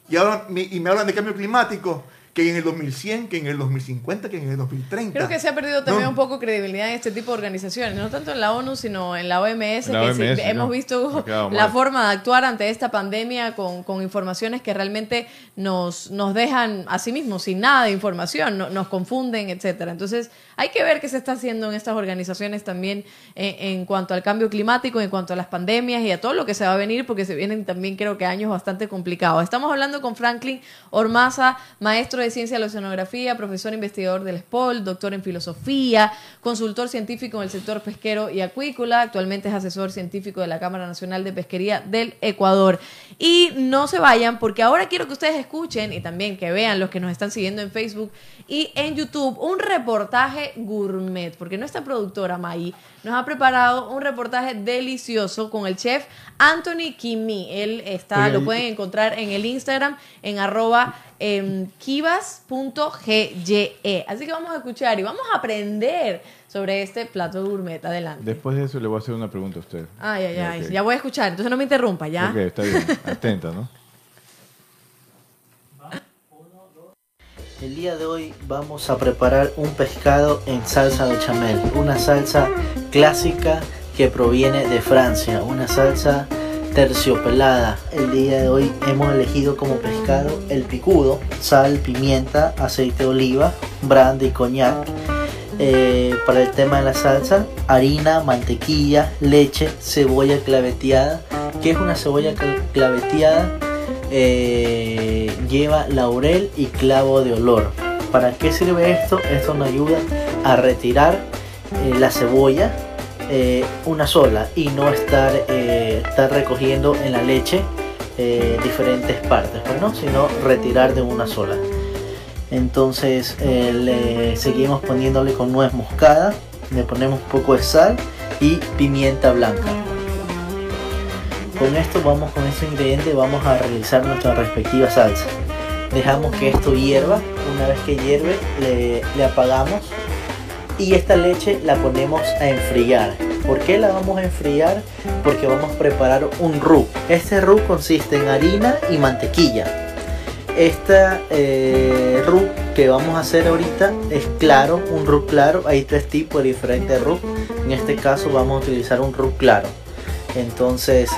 y, ahora, y me hablan de cambio climático que en el 2100, que en el 2050, que en el 2030. Creo que se ha perdido también un poco credibilidad en este tipo de organizaciones, no tanto en la ONU, sino en la OMS, que hemos visto la forma de actuar ante esta pandemia con, con, informaciones que realmente nos, nos dejan a sí mismos sin nada de información, nos confunden, etcétera. Entonces, hay que ver qué se está haciendo en estas organizaciones también en, en cuanto al cambio climático, en cuanto a las pandemias y a todo lo que se va a venir, porque se vienen también creo que años bastante complicados. Estamos hablando con Franklin Ormaza, maestro de Ciencia de la Oceanografía, profesor investigador del SPOL, doctor en Filosofía, consultor científico en el sector pesquero y acuícola, actualmente es asesor científico de la Cámara Nacional de Pesquería del Ecuador. Y no se vayan porque ahora quiero que ustedes escuchen y también que vean los que nos están siguiendo en Facebook y en YouTube un reportaje gourmet, porque nuestra productora May nos ha preparado un reportaje delicioso con el chef Anthony Kimi. Él está, lo pueden encontrar en el Instagram en arroba kivas.gye. Así que vamos a escuchar y vamos a aprender sobre este plato gourmet. Adelante. Después de eso le voy a hacer una pregunta a usted. Ay, ay, ay. Ya voy a escuchar, entonces no me interrumpa, ¿ya? Ok, está bien. Atenta, ¿no? El día de hoy vamos a preparar un pescado en salsa de chamel, una salsa clásica que proviene de Francia, una salsa terciopelada. El día de hoy hemos elegido como pescado el picudo, sal, pimienta, aceite de oliva, brandy, coñac. Eh, para el tema de la salsa, harina, mantequilla, leche, cebolla claveteada. ¿Qué es una cebolla claveteada? Eh, lleva laurel y clavo de olor. ¿Para qué sirve esto? Esto nos ayuda a retirar eh, la cebolla una sola y no estar, estar recogiendo en la leche eh, diferentes partes, pues no, sino retirar de una sola. Entonces eh, le seguimos poniéndole con nuez moscada, le ponemos un poco de sal y pimienta blanca. Con esto vamos con este ingrediente vamos a realizar nuestra respectiva salsa. Dejamos que esto hierva, una vez que hierve le, apagamos y esta leche la ponemos a enfriar. ¿Por qué la vamos a enfriar? Porque vamos a preparar un roux. Este roux consiste en harina y mantequilla. Esta eh, que vamos a hacer ahorita es claro, un roux claro. Hay tres tipos de diferentes roux. En este caso vamos a utilizar un roux claro. Entonces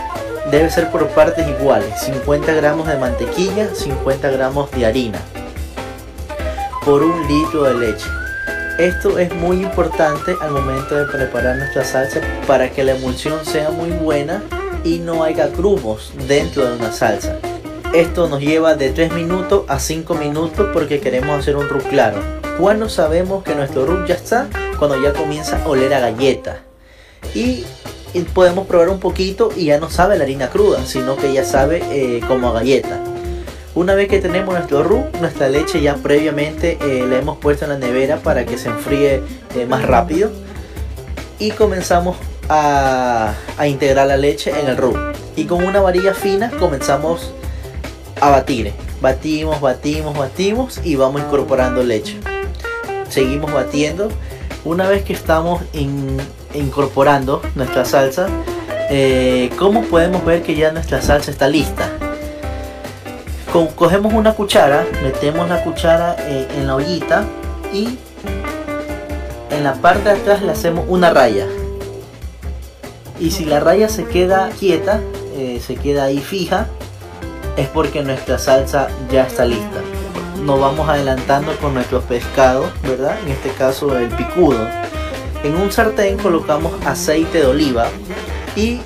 debe ser por partes iguales. 50 gramos de mantequilla, 50 gramos de harina por un litro de leche. Esto es muy importante al momento de preparar nuestra salsa para que la emulsión sea muy buena y no haya grumos dentro de una salsa. Esto nos lleva de 3 minutos a 5 minutos porque queremos hacer un roux claro. Cuando sabemos que nuestro roux ya está, cuando ya comienza a oler a galleta. Y, podemos probar un poquito y ya no sabe la harina cruda, sino que ya sabe eh, como a galleta. Una vez que tenemos nuestro roux, nuestra leche ya previamente eh, la hemos puesto en la nevera para que se enfríe eh, más rápido. Y comenzamos a, a, integrar la leche en el roux. Y con una varilla fina comenzamos a batir. Batimos, batimos, batimos y vamos incorporando leche. Seguimos batiendo. Una vez que estamos in, incorporando nuestra salsa, eh, ¿cómo podemos ver que ya nuestra salsa está lista? cogemos una cuchara, metemos la cuchara eh, en la ollita y en la parte de atrás le hacemos una raya. Y si la raya se queda quieta, eh, se queda ahí fija, es porque nuestra salsa ya está lista. Nos vamos adelantando con nuestros pescados, ¿verdad? En este caso el picudo. En un sartén colocamos aceite de oliva y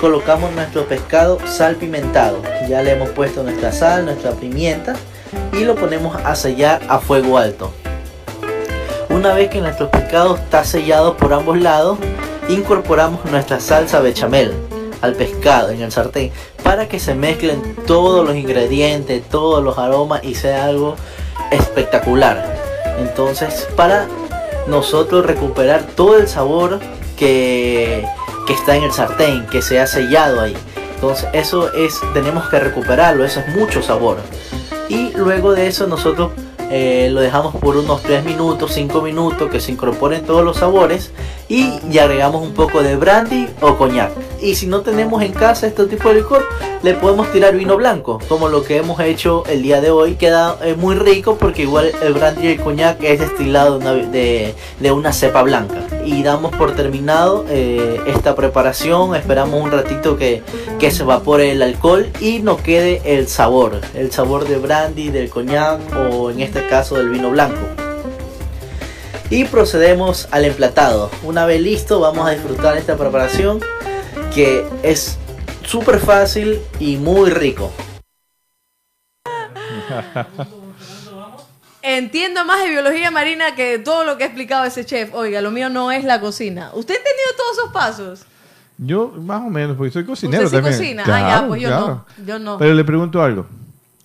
colocamos nuestro pescado salpimentado. Ya le hemos puesto nuestra sal, nuestra pimienta y lo ponemos a sellar a fuego alto. Una vez que nuestro pescado está sellado por ambos lados, incorporamos nuestra salsa bechamel al pescado en el sartén para que se mezclen todos los ingredientes, todos los aromas y sea algo espectacular. Entonces, para nosotros recuperar todo el sabor que que está en el sartén, que se ha sellado ahí. Entonces eso es, tenemos que recuperarlo, eso es mucho sabor. Y luego de eso nosotros eh, lo dejamos por unos 3 minutos, 5 minutos, que se incorporen todos los sabores y ya agregamos un poco de brandy o coñac. Y si no tenemos en casa este tipo de licor, le podemos tirar vino blanco, como lo que hemos hecho el día de hoy. Queda eh, muy rico porque igual el brandy y el coñac es destilado de una, cepa blanca. Y damos por terminado eh, esta preparación. Esperamos un ratito que, que se evapore el alcohol y nos quede el sabor. El sabor de brandy, del coñac o en este caso del vino blanco. Y procedemos al emplatado. Una vez listo, vamos a disfrutar esta preparación que es súper fácil y muy rico. Entiendo más de biología marina que todo lo que ha explicado ese chef. Oiga, lo mío no es la cocina. ¿Usted ha entendido todos esos pasos? Yo, más o menos, porque soy cocinero ¿Usted sí cocina? ah, ya, pues yo no. Yo no. Pero le pregunto algo.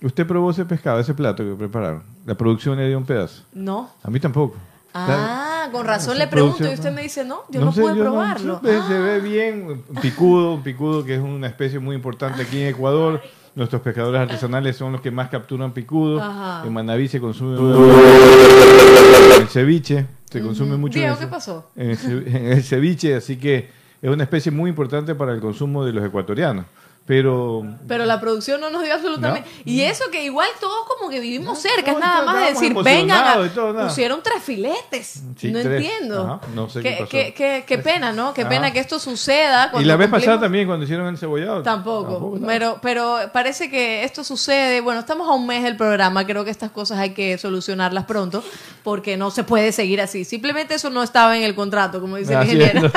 ¿Usted probó ese pescado, ese plato que prepararon? ¿La producción le dio un pedazo? No. A mí tampoco. Ah, con razón le pregunto y usted me dice, no, yo no, puedo probarlo. Se ve bien, picudo, picudo que es una especie muy importante aquí en Ecuador. Nuestros pescadores artesanales son los que más capturan picudo. En Manaví se consume el ceviche, se consume mucho Diego, ¿qué pasó? en el ceviche, así que es una especie muy importante para el consumo de los ecuatorianos. Pero, pero la producción no nos dio absolutamente. Y eso que igual todos como que vivimos cerca, es nada más de decir, vengan, pusieron tres filetes. no entiendo. no sé qué, qué, qué, qué, pena, ¿no? Qué pena que esto suceda. Y la vez pasada también, cuando hicieron el cebollado. Tampoco. pero, pero parece que esto sucede. Bueno, estamos a un mes del programa. Creo que estas cosas hay que solucionarlas pronto porque no se puede seguir así. Simplemente eso no estaba en el contrato, como dice el ingeniero.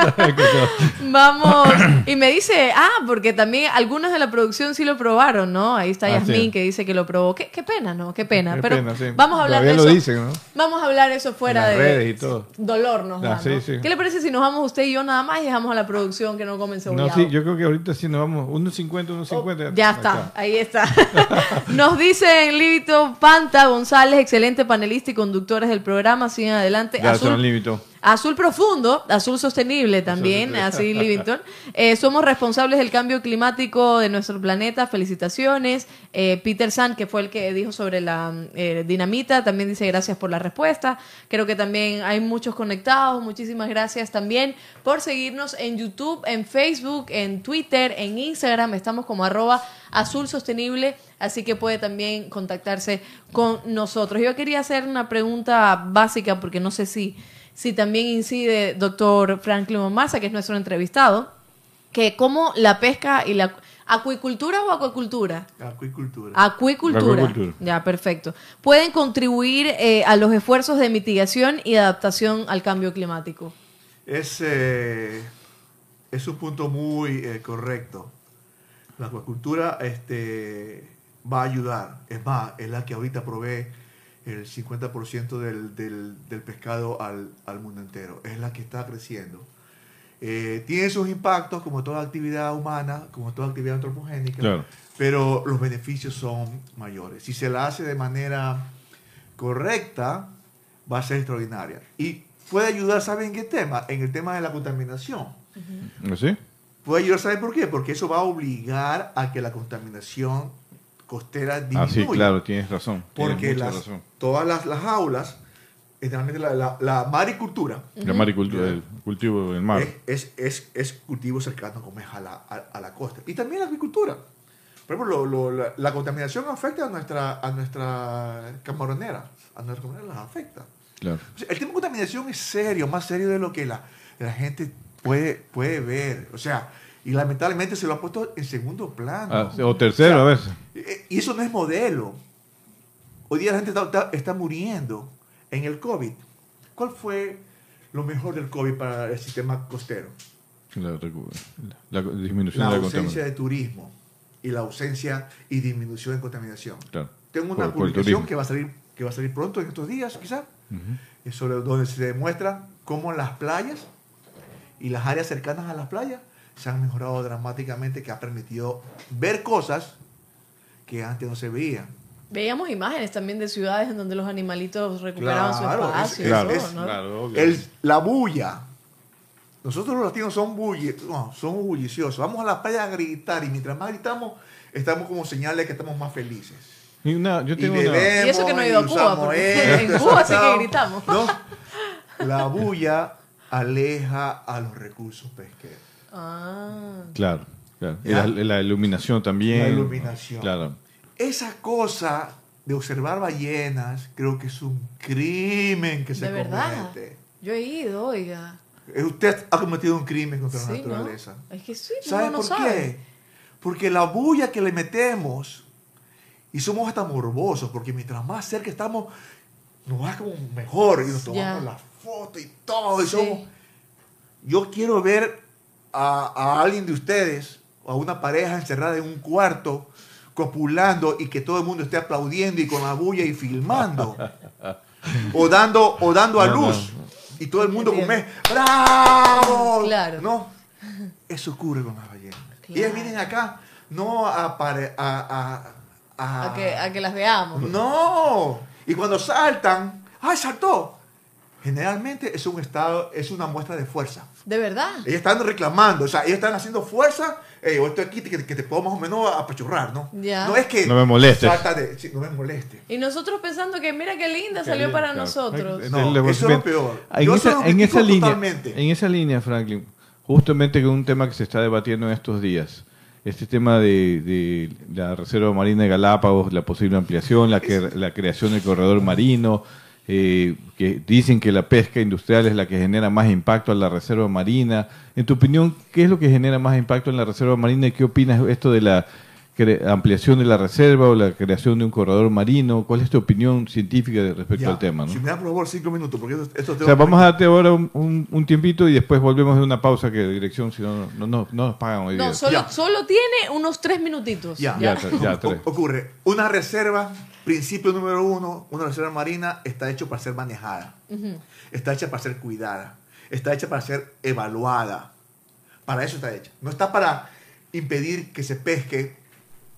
Vamos. Y me dice, ah, porque también algunos de la producción sí lo probaron, ¿no? Ahí está Ah, Yasmín sí. que dice que lo probó. Qué, qué pena, ¿no? Qué pena. Qué Pero pena, sí. vamos a hablar Todavía de lo eso. dicen, ¿no? Vamos a hablar eso fuera de redes y todo. dolor nos Ah, da, ¿no? sí. ¿Qué le parece si nos vamos usted y yo nada más y dejamos a la producción que no comen No, cebollado? sí, yo creo que ahorita sí nos vamos. 1.50, 1.50. Oh, ya está, ahí está. Nos dicen Livito Panta González, excelente panelista y conductores del programa. Sigan adelante. Ya Azul. Azul profundo, azul sostenible también, así Livington. Eh, somos responsables del cambio climático de nuestro planeta. Felicitaciones. Eh, Peter San, que fue el que dijo sobre la eh, dinamita, también dice gracias por la respuesta. Creo que también hay muchos conectados. Muchísimas gracias también por seguirnos en YouTube, en Facebook, en Twitter, en Instagram. Estamos como arroba azul sostenible, así que puede también contactarse con nosotros. Yo quería hacer una pregunta básica porque no sé si, si también incide doctor Franklin Momasa, que es nuestro entrevistado, que cómo la pesca y la acuicultura o acuacultura. Acuicultura. Acuicultura. Acuicultura. Ya, perfecto. Pueden contribuir eh, a los esfuerzos de mitigación y adaptación al cambio climático. Es, eh, es un punto muy eh, correcto. La acuacultura este, va a ayudar. Es más, es la que ahorita provee el 50% del, del, del pescado al, al mundo entero. Es la que está creciendo. Eh, tiene sus impactos como toda actividad humana, como toda actividad antropogénica, Claro. pero los beneficios son mayores. Si se la hace de manera correcta, va a ser extraordinaria. Y puede ayudar, ¿saben en qué tema? En el tema de la contaminación. ¿No sí? Puede ayudar, ¿saben por qué? Porque eso va a obligar a que la contaminación costera Ah, disminuya. sí, claro, tienes razón. tienes Porque mucha las, razón. todas las, las jaulas, generalmente la, la, la maricultura, La maricultura, el cultivo del mar. es, es, es, es cultivo cercano como es a la, a, a la costa. Y también la agricultura. Por ejemplo, lo- lo- la, la contaminación afecta a nuestra, a nuestra camaronera. A nuestra camaronera las afecta. Claro. O sea, el tema de contaminación es serio, más serio de lo que la, la gente puede, puede ver. O sea, y lamentablemente se lo ha puesto en segundo plano. Ah, o tercero a veces. Eh, Y eso no es modelo. Hoy día la gente está, está- está muriendo en el COVID. ¿Cuál fue lo mejor del COVID para el sistema costero? La, recu- la disminución La de la ausencia contaminación. de turismo y la ausencia y disminución de contaminación. Claro. Tengo una Por- por publicación turismo. que va a salir que va a salir pronto en estos días, quizás, Ujú. sobre donde se demuestra cómo las playas y las áreas cercanas a las playas se han mejorado dramáticamente, que ha permitido ver cosas que antes no se veían. Veíamos imágenes también de ciudades en donde los animalitos recuperaban Claro, su espacio. es- Claro, todo, es- ¿no? claro. El, la bulla. Nosotros los latinos son bulli- no, somos bulliciosos. Vamos a la playa a gritar y mientras más gritamos, estamos como señal de que estamos más felices. Y una- yo Y tengo una, bebemos Y eso que no he ido a Cuba, porque esto, en Cuba sí que gritamos. ¿no? La bulla aleja a los recursos pesqueros. Ah. Claro, claro. La, la iluminación también. La iluminación. Claro. Esa cosa de observar ballenas creo que es un crimen que se De verdad. comete. Yo he ido, oiga. Eh, Usted ha cometido un crimen contra la naturaleza. Es que sí, ¿Sabe no por sabe. qué? Porque la bulla que le metemos y somos hasta morbosos, porque mientras más cerca estamos, nos va como mejor y nos tomamos Ya. la foto y todo. Y Sí. somos... Yo quiero ver a, a alguien de ustedes, o a una pareja encerrada en un cuarto, copulando y que todo el mundo esté aplaudiendo y con la bulla y filmando. o dando, o dando a luz. Y todo el mundo como Entiendo. es, ¡bravo! Claro. No, eso ocurre con las ballenas. Claro. Ellas vienen acá no a, pare- a, a, a- A que, a que las veamos. No. Y cuando saltan, ¡ay, saltó! Generalmente es un estado, es una muestra de fuerza. De verdad. Ellas están reclamando, o sea, ellas están haciendo fuerza. Hey, yo estoy aquí que, que te puedo más o menos apachurrar, ¿no? Ya. No es que. No me molestes. de- sí, no me moleste. Y nosotros pensando que mira qué linda Qué salió para claro. nosotros. No, eso es lo peor. En Yo esa, en esa línea, totalmente. en esa línea, Franklin, justamente con un tema que se está debatiendo en estos días, este tema de, de la Reserva Marina de Galápagos, la posible ampliación, la, que, la creación del corredor marino, eh, que dicen que la pesca industrial es la que genera más impacto a la Reserva Marina. En tu opinión, ¿qué es lo que genera más impacto en la Reserva Marina y qué opinas de esto de la cre- ampliación de la reserva o la creación de un corredor marino? ¿Cuál es tu opinión científica respecto Ya, al tema? ¿no? Si me da por favor cinco minutos, porque esto, esto O sea, vamos a darte ahora un, un- un tiempito y después volvemos de una pausa que dirección, si no, no, no, no nos pagan hoy día. No, solo, solo tiene unos tres minutitos. Ya, Ya, ya, O- ocurre. Una reserva, principio número uno, una reserva marina está hecho para ser manejada. Está hecha para ser cuidada. Está hecha para ser evaluada. Para eso está hecha. No está para impedir que se pesque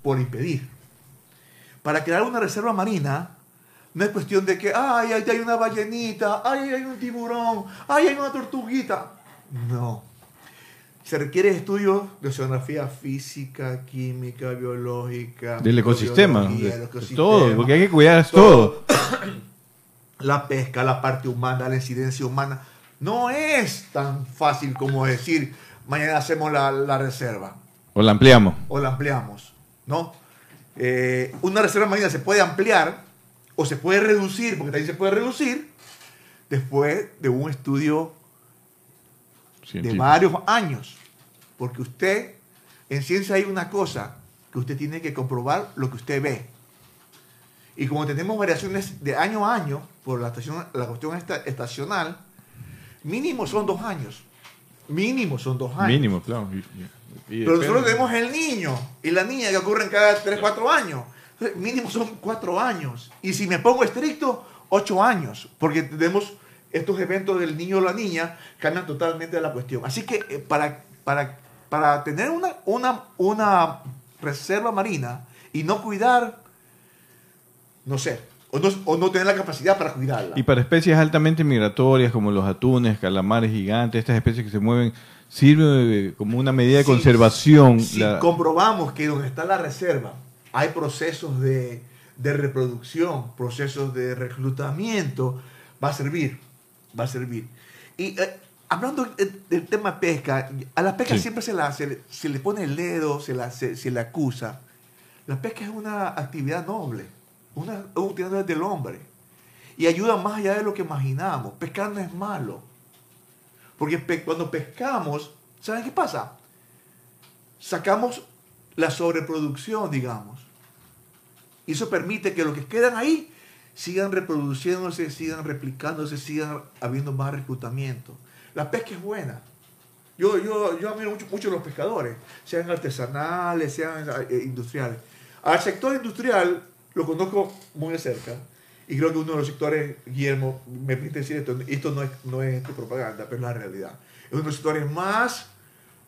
por impedir. Para crear una reserva marina, no es cuestión de que, ay, ahí hay una ballenita, ay, hay un tiburón, ay, hay una tortuguita. No. Se requiere estudios de oceanografía física, química, biológica. Del ecosistema, de, todo, porque hay que cuidar todo. La pesca, la parte humana, la incidencia humana. No es tan fácil como decir, mañana hacemos la, la reserva O la ampliamos. o la ampliamos, ¿no? Eh, una reserva marina se puede ampliar o se puede reducir, porque también se puede reducir, después de un estudio de varios años. Porque usted, en ciencia hay una cosa, que usted tiene que comprobar lo que usted ve. Y como tenemos variaciones de año a año, por la, estación, la cuestión esta- estacional, mínimo son dos años. Mínimo son dos años. Mínimo, claro. Y- y- y Pero nosotros tenemos el niño y la niña que ocurren cada 3, 4 años. Entonces, mínimo son 4 años. Y si me pongo estricto, 8 años. Porque tenemos estos eventos del niño o la niña, cambian totalmente la cuestión. Así que eh, para, para, para tener una, una, una reserva marina y no cuidar, no sé, o no, o no tener la capacidad para cuidarla. Y para especies altamente migratorias como los atunes, calamares gigantes, estas especies que se mueven, sirve como una medida de Si- conservación. Si la- comprobamos que donde está la reserva hay procesos de, de reproducción, procesos de reclutamiento, va a servir, va a servir. Y eh, hablando de- del tema pesca, a la pesca Sí. siempre se, la, se, le- se le pone el dedo, se, la, se, se le acusa. La pesca es una actividad noble, una, una actividad del hombre. Y ayuda más allá de lo que imaginamos. Pescar no es malo. Porque pe- cuando pescamos, ¿saben qué pasa? Sacamos la sobreproducción, digamos. Y eso permite que los que quedan ahí sigan reproduciéndose, sigan replicándose, sigan habiendo más reclutamiento. La pesca es buena. Yo, yo, yo admiro mucho, mucho a los pescadores, sean artesanales, sean eh, industriales. Al sector industrial lo conozco muy de cerca y creo que uno de los sectores, Guillermo, me permite decir esto, esto no es, no es propaganda, pero es la realidad. Es uno de los sectores más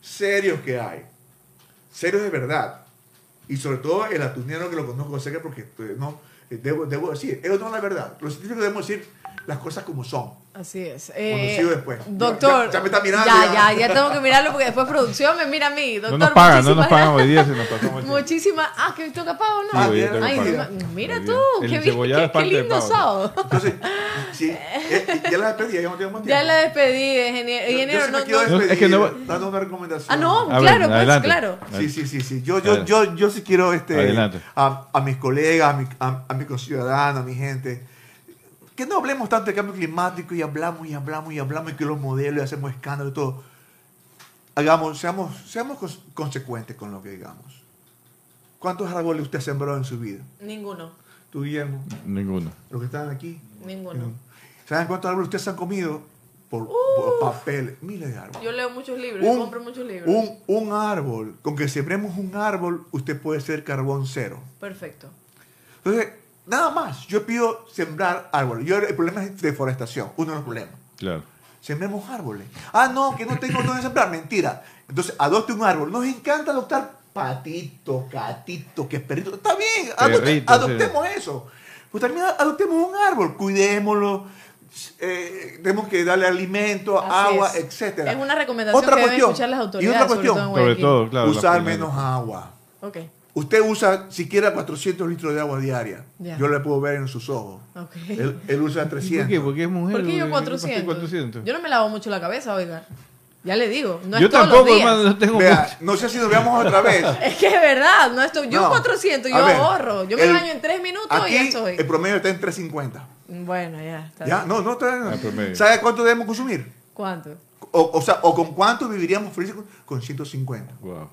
serios que hay, serios de verdad. Y sobre todo el atunero que lo conozco cerca porque pues, no, debo, debo decir, eso no es la verdad. Los científicos debemos decir las cosas como son. Así es. Conocido después. Doctor. Ya- ya me está mirando, Ya, ya. ya, ya tengo que mirarlo porque después producción me mira a mí. Doctor, no nos pagan, no nos pagan hoy día, se nos mucho. Muchísimas. Ah, que toca pavo, ¿no? Sí, hoy Ah, Ay, pago. no, mira tú. El qué, qué, qué lindo sábado. Entonces, sí, eh, ya la despedí, ya no tengo más tiempo. Ya la despedí, ingeniero. Yo- yo sí me no, quiero no- No, despedir es que no- dando una recomendación. Ah, no, A ver, claro, pues, adelante. claro. Sí, sí, sí, sí. Yo, yo, yo, yo sí quiero este, Adelante. a, a mis colegas, a mi, a, a mi conciudadano, a mi gente, que no hablemos tanto de cambio climático y hablamos y hablamos y hablamos y que los modelos y hacemos escándalo y todo. Hagamos, seamos, seamos cons- consecuentes con lo que digamos. ¿Cuántos árboles usted ha sembrado en su vida? Ninguno, Tú, Guillermo, Ninguno. los que están aquí. ninguno. ¿Saben cuántos árboles ustedes han comido? Por, Uh. por papel. Miles de árboles. Yo leo muchos libros, yo compro muchos libros. un, un árbol, con que sembremos un árbol, usted puede ser carbón cero. Perfecto. Entonces, nada más. Yo pido sembrar árboles. Yo, el problema es deforestación, uno de los problemas. Claro. Sembremos árboles. Ah, no, que no tengo dónde sembrar. Mentira. Entonces, adopte un árbol. Nos encanta adoptar patito, gatito, que es perrito. Está bien, adopte- Perrito, adoptemos eso. Pues también adoptemos un árbol, cuidémoslo. eh, tenemos que darle alimento, Así agua, es. etcétera. Es una recomendación Otra que deben cuestión, escuchar las y autoridades. otra sobre cuestión, todo Sobre todo, claro. usar menos agua. Ok, Usted usa siquiera 400 litros de agua diaria. Ya. Yo le puedo ver en sus ojos. Él, él usa ¿Por 300. qué? Porque es mujer. ¿Por qué yo ¿Por 400? 400? Yo no me lavo mucho la cabeza, oiga. Ya le digo. No Yo es todos tampoco, los días. hermano, no tengo Vea, mucho. no sé si nos veamos otra vez. Es que es verdad, no estoy, yo No. 400, yo ver, ahorro. Yo me el- baño en 3 minutos Aquí y ya estoy. el promedio está en 350. Bueno, ya está. ¿Ya? bien. No, no está. El promedio. ¿Sabe cuánto debemos consumir? ¿Cuánto? O, o sea, o con cuánto viviríamos felices con, con 150. Wow.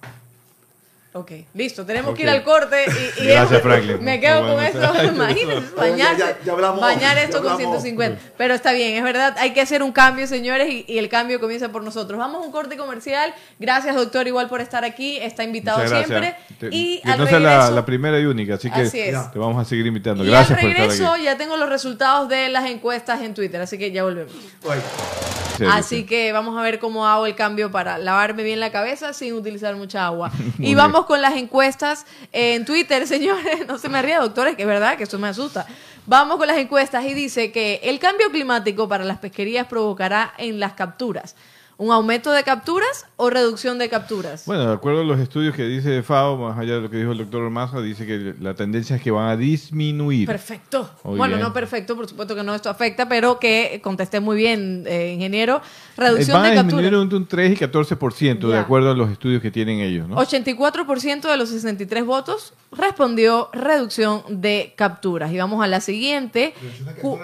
Ok, listo, tenemos que ir al corte y, y Gracias, eso- Franklin. me quedo con bueno. esto, imagínense, bañarse, Ya- ya hablamos, bañar ya esto con hablamos. 150. Pero está bien, es verdad, hay que hacer un cambio, señores, y, y el cambio comienza por nosotros. Vamos a un corte comercial. Gracias, doctor, igual por estar aquí, está invitado siempre. gracias. Te- Y que al no sea la, regreso- la primera y única, así que Así te vamos a seguir invitando. y Gracias al por estar regreso aquí. ya tengo los resultados de las encuestas en Twitter, así que ya volvemos. Así sí. que vamos a ver cómo hago el cambio para lavarme bien la cabeza sin utilizar mucha agua. Y bien. Con las encuestas en Twitter, señores. No se me ría, doctores, que es verdad que eso me asusta. Vamos con las encuestas y dice que el cambio climático para las pesquerías provocará en las capturas un aumento de capturas o reducción de capturas. Bueno, de acuerdo a los estudios que dice FAO, más allá de lo que dijo el doctor Ormaza, dice que la tendencia es que van a disminuir. Perfecto. Muy bueno, bien. no perfecto, por supuesto que no esto afecta, pero que contesté muy bien, eh, ingeniero. Eh, Reducción van a de disminuir capturas. entre un 3 y 14%, de Ya. acuerdo a los estudios que tienen ellos, ¿no? 84% de los 63 votos respondió reducción de capturas. Y vamos a la siguiente. Cu-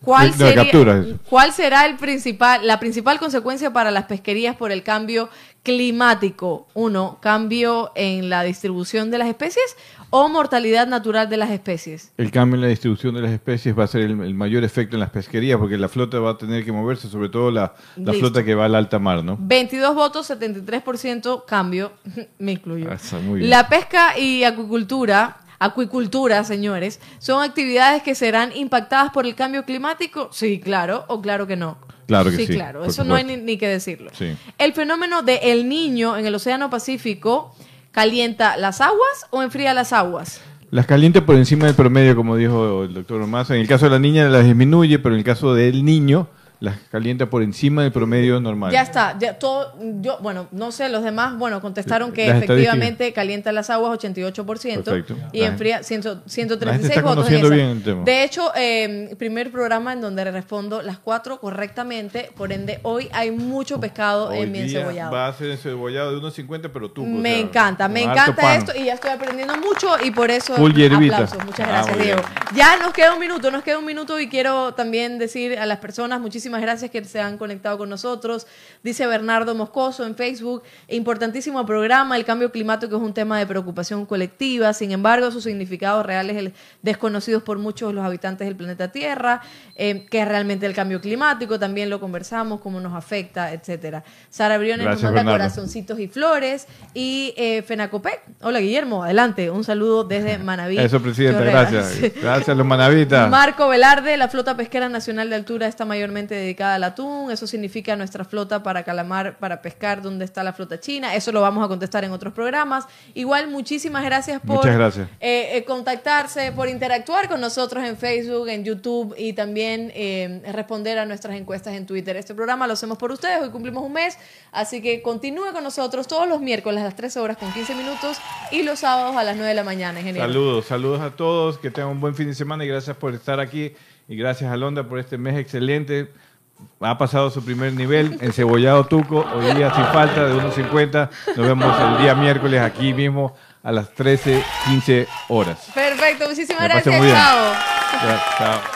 ¿Cuál, De- de sería- capturas. ¿Cuál será el principal, la principal consecuencia para las pesquerías por el cambio climático? Uno, cambio en la distribución de las especies o mortalidad natural de las especies. El cambio en la distribución de las especies va a ser el, el mayor efecto en las pesquerías, porque la flota va a tener que moverse, sobre todo la, flota que va al alta mar, ¿no? 22 votos, 73% cambio. Me incluyo. Ah. La pesca y acuicultura, acuicultura, señores, son actividades que serán impactadas por el cambio climático. Sí, claro, o claro que no. Claro que sí, claro, por eso no hay ni, que decirlo. Sí. El fenómeno de El Niño en el Océano Pacífico calienta las aguas o enfría las aguas. Las calienta por encima del promedio, como dijo el doctor Ormaza. En el caso de la niña las disminuye, pero en el caso del niño las calienta por encima del promedio normal. Ya está, ya todo, yo, bueno, no sé, los demás, bueno, contestaron que Las efectivamente calienta las aguas 88% Perfecto. y La enfría 100 la gente 136 está votos. en bien el tema. De hecho, eh, primer programa en donde respondo las cuatro correctamente, por ende, hoy hay mucho pescado Hoy en mi encebollado. Va a ser encebollado de 1.50, pero tú. Me encanta, me encanta esto y ya estoy aprendiendo mucho y por eso aplausos. Muchas Ah, gracias, muy Diego. Ya nos queda un minuto, nos queda un minuto y quiero también decir a las personas muchísimas gracias que se han conectado con nosotros. Dice Bernardo Moscoso en Facebook, importantísimo programa, el cambio climático es un tema de preocupación colectiva, sin embargo, su significado real es el desconocido por muchos de los habitantes del planeta Tierra, eh, que es realmente el cambio climático, también lo conversamos, cómo nos afecta, etcétera. Sara Briones nos manda Bernardo. corazoncitos y flores y eh, Fenacopec. Hola Guillermo, adelante, un saludo desde Manaví. Eso, Presidenta, Chorrera. gracias. Gracias los manavitas. Marco Velarde, la flota pesquera nacional de altura está mayormente dedicada al atún. Eso significa nuestra flota para calamar, para pescar, ¿dónde está la flota china? Eso lo vamos a contestar en otros programas. Igual, muchísimas gracias por gracias. eh, eh, contactarse, por interactuar con nosotros en Facebook, en YouTube y también eh, responder a nuestras encuestas en Twitter. Este programa lo hacemos por ustedes, hoy cumplimos un mes, así que continúe con nosotros todos los miércoles a las 13 horas con 15 minutos y los sábados a las 9 de la mañana. ingeniero. Saludos, saludos a todos, que tengan un buen fin de semana y gracias por estar aquí. Y gracias a Londa por este mes excelente. Ha pasado su primer nivel, encebollado tuco, hoy día sin falta de 1.50. Nos vemos el día miércoles aquí mismo a las 13.15 horas. Perfecto, muchísimas gracias. Chao. Ya, chao.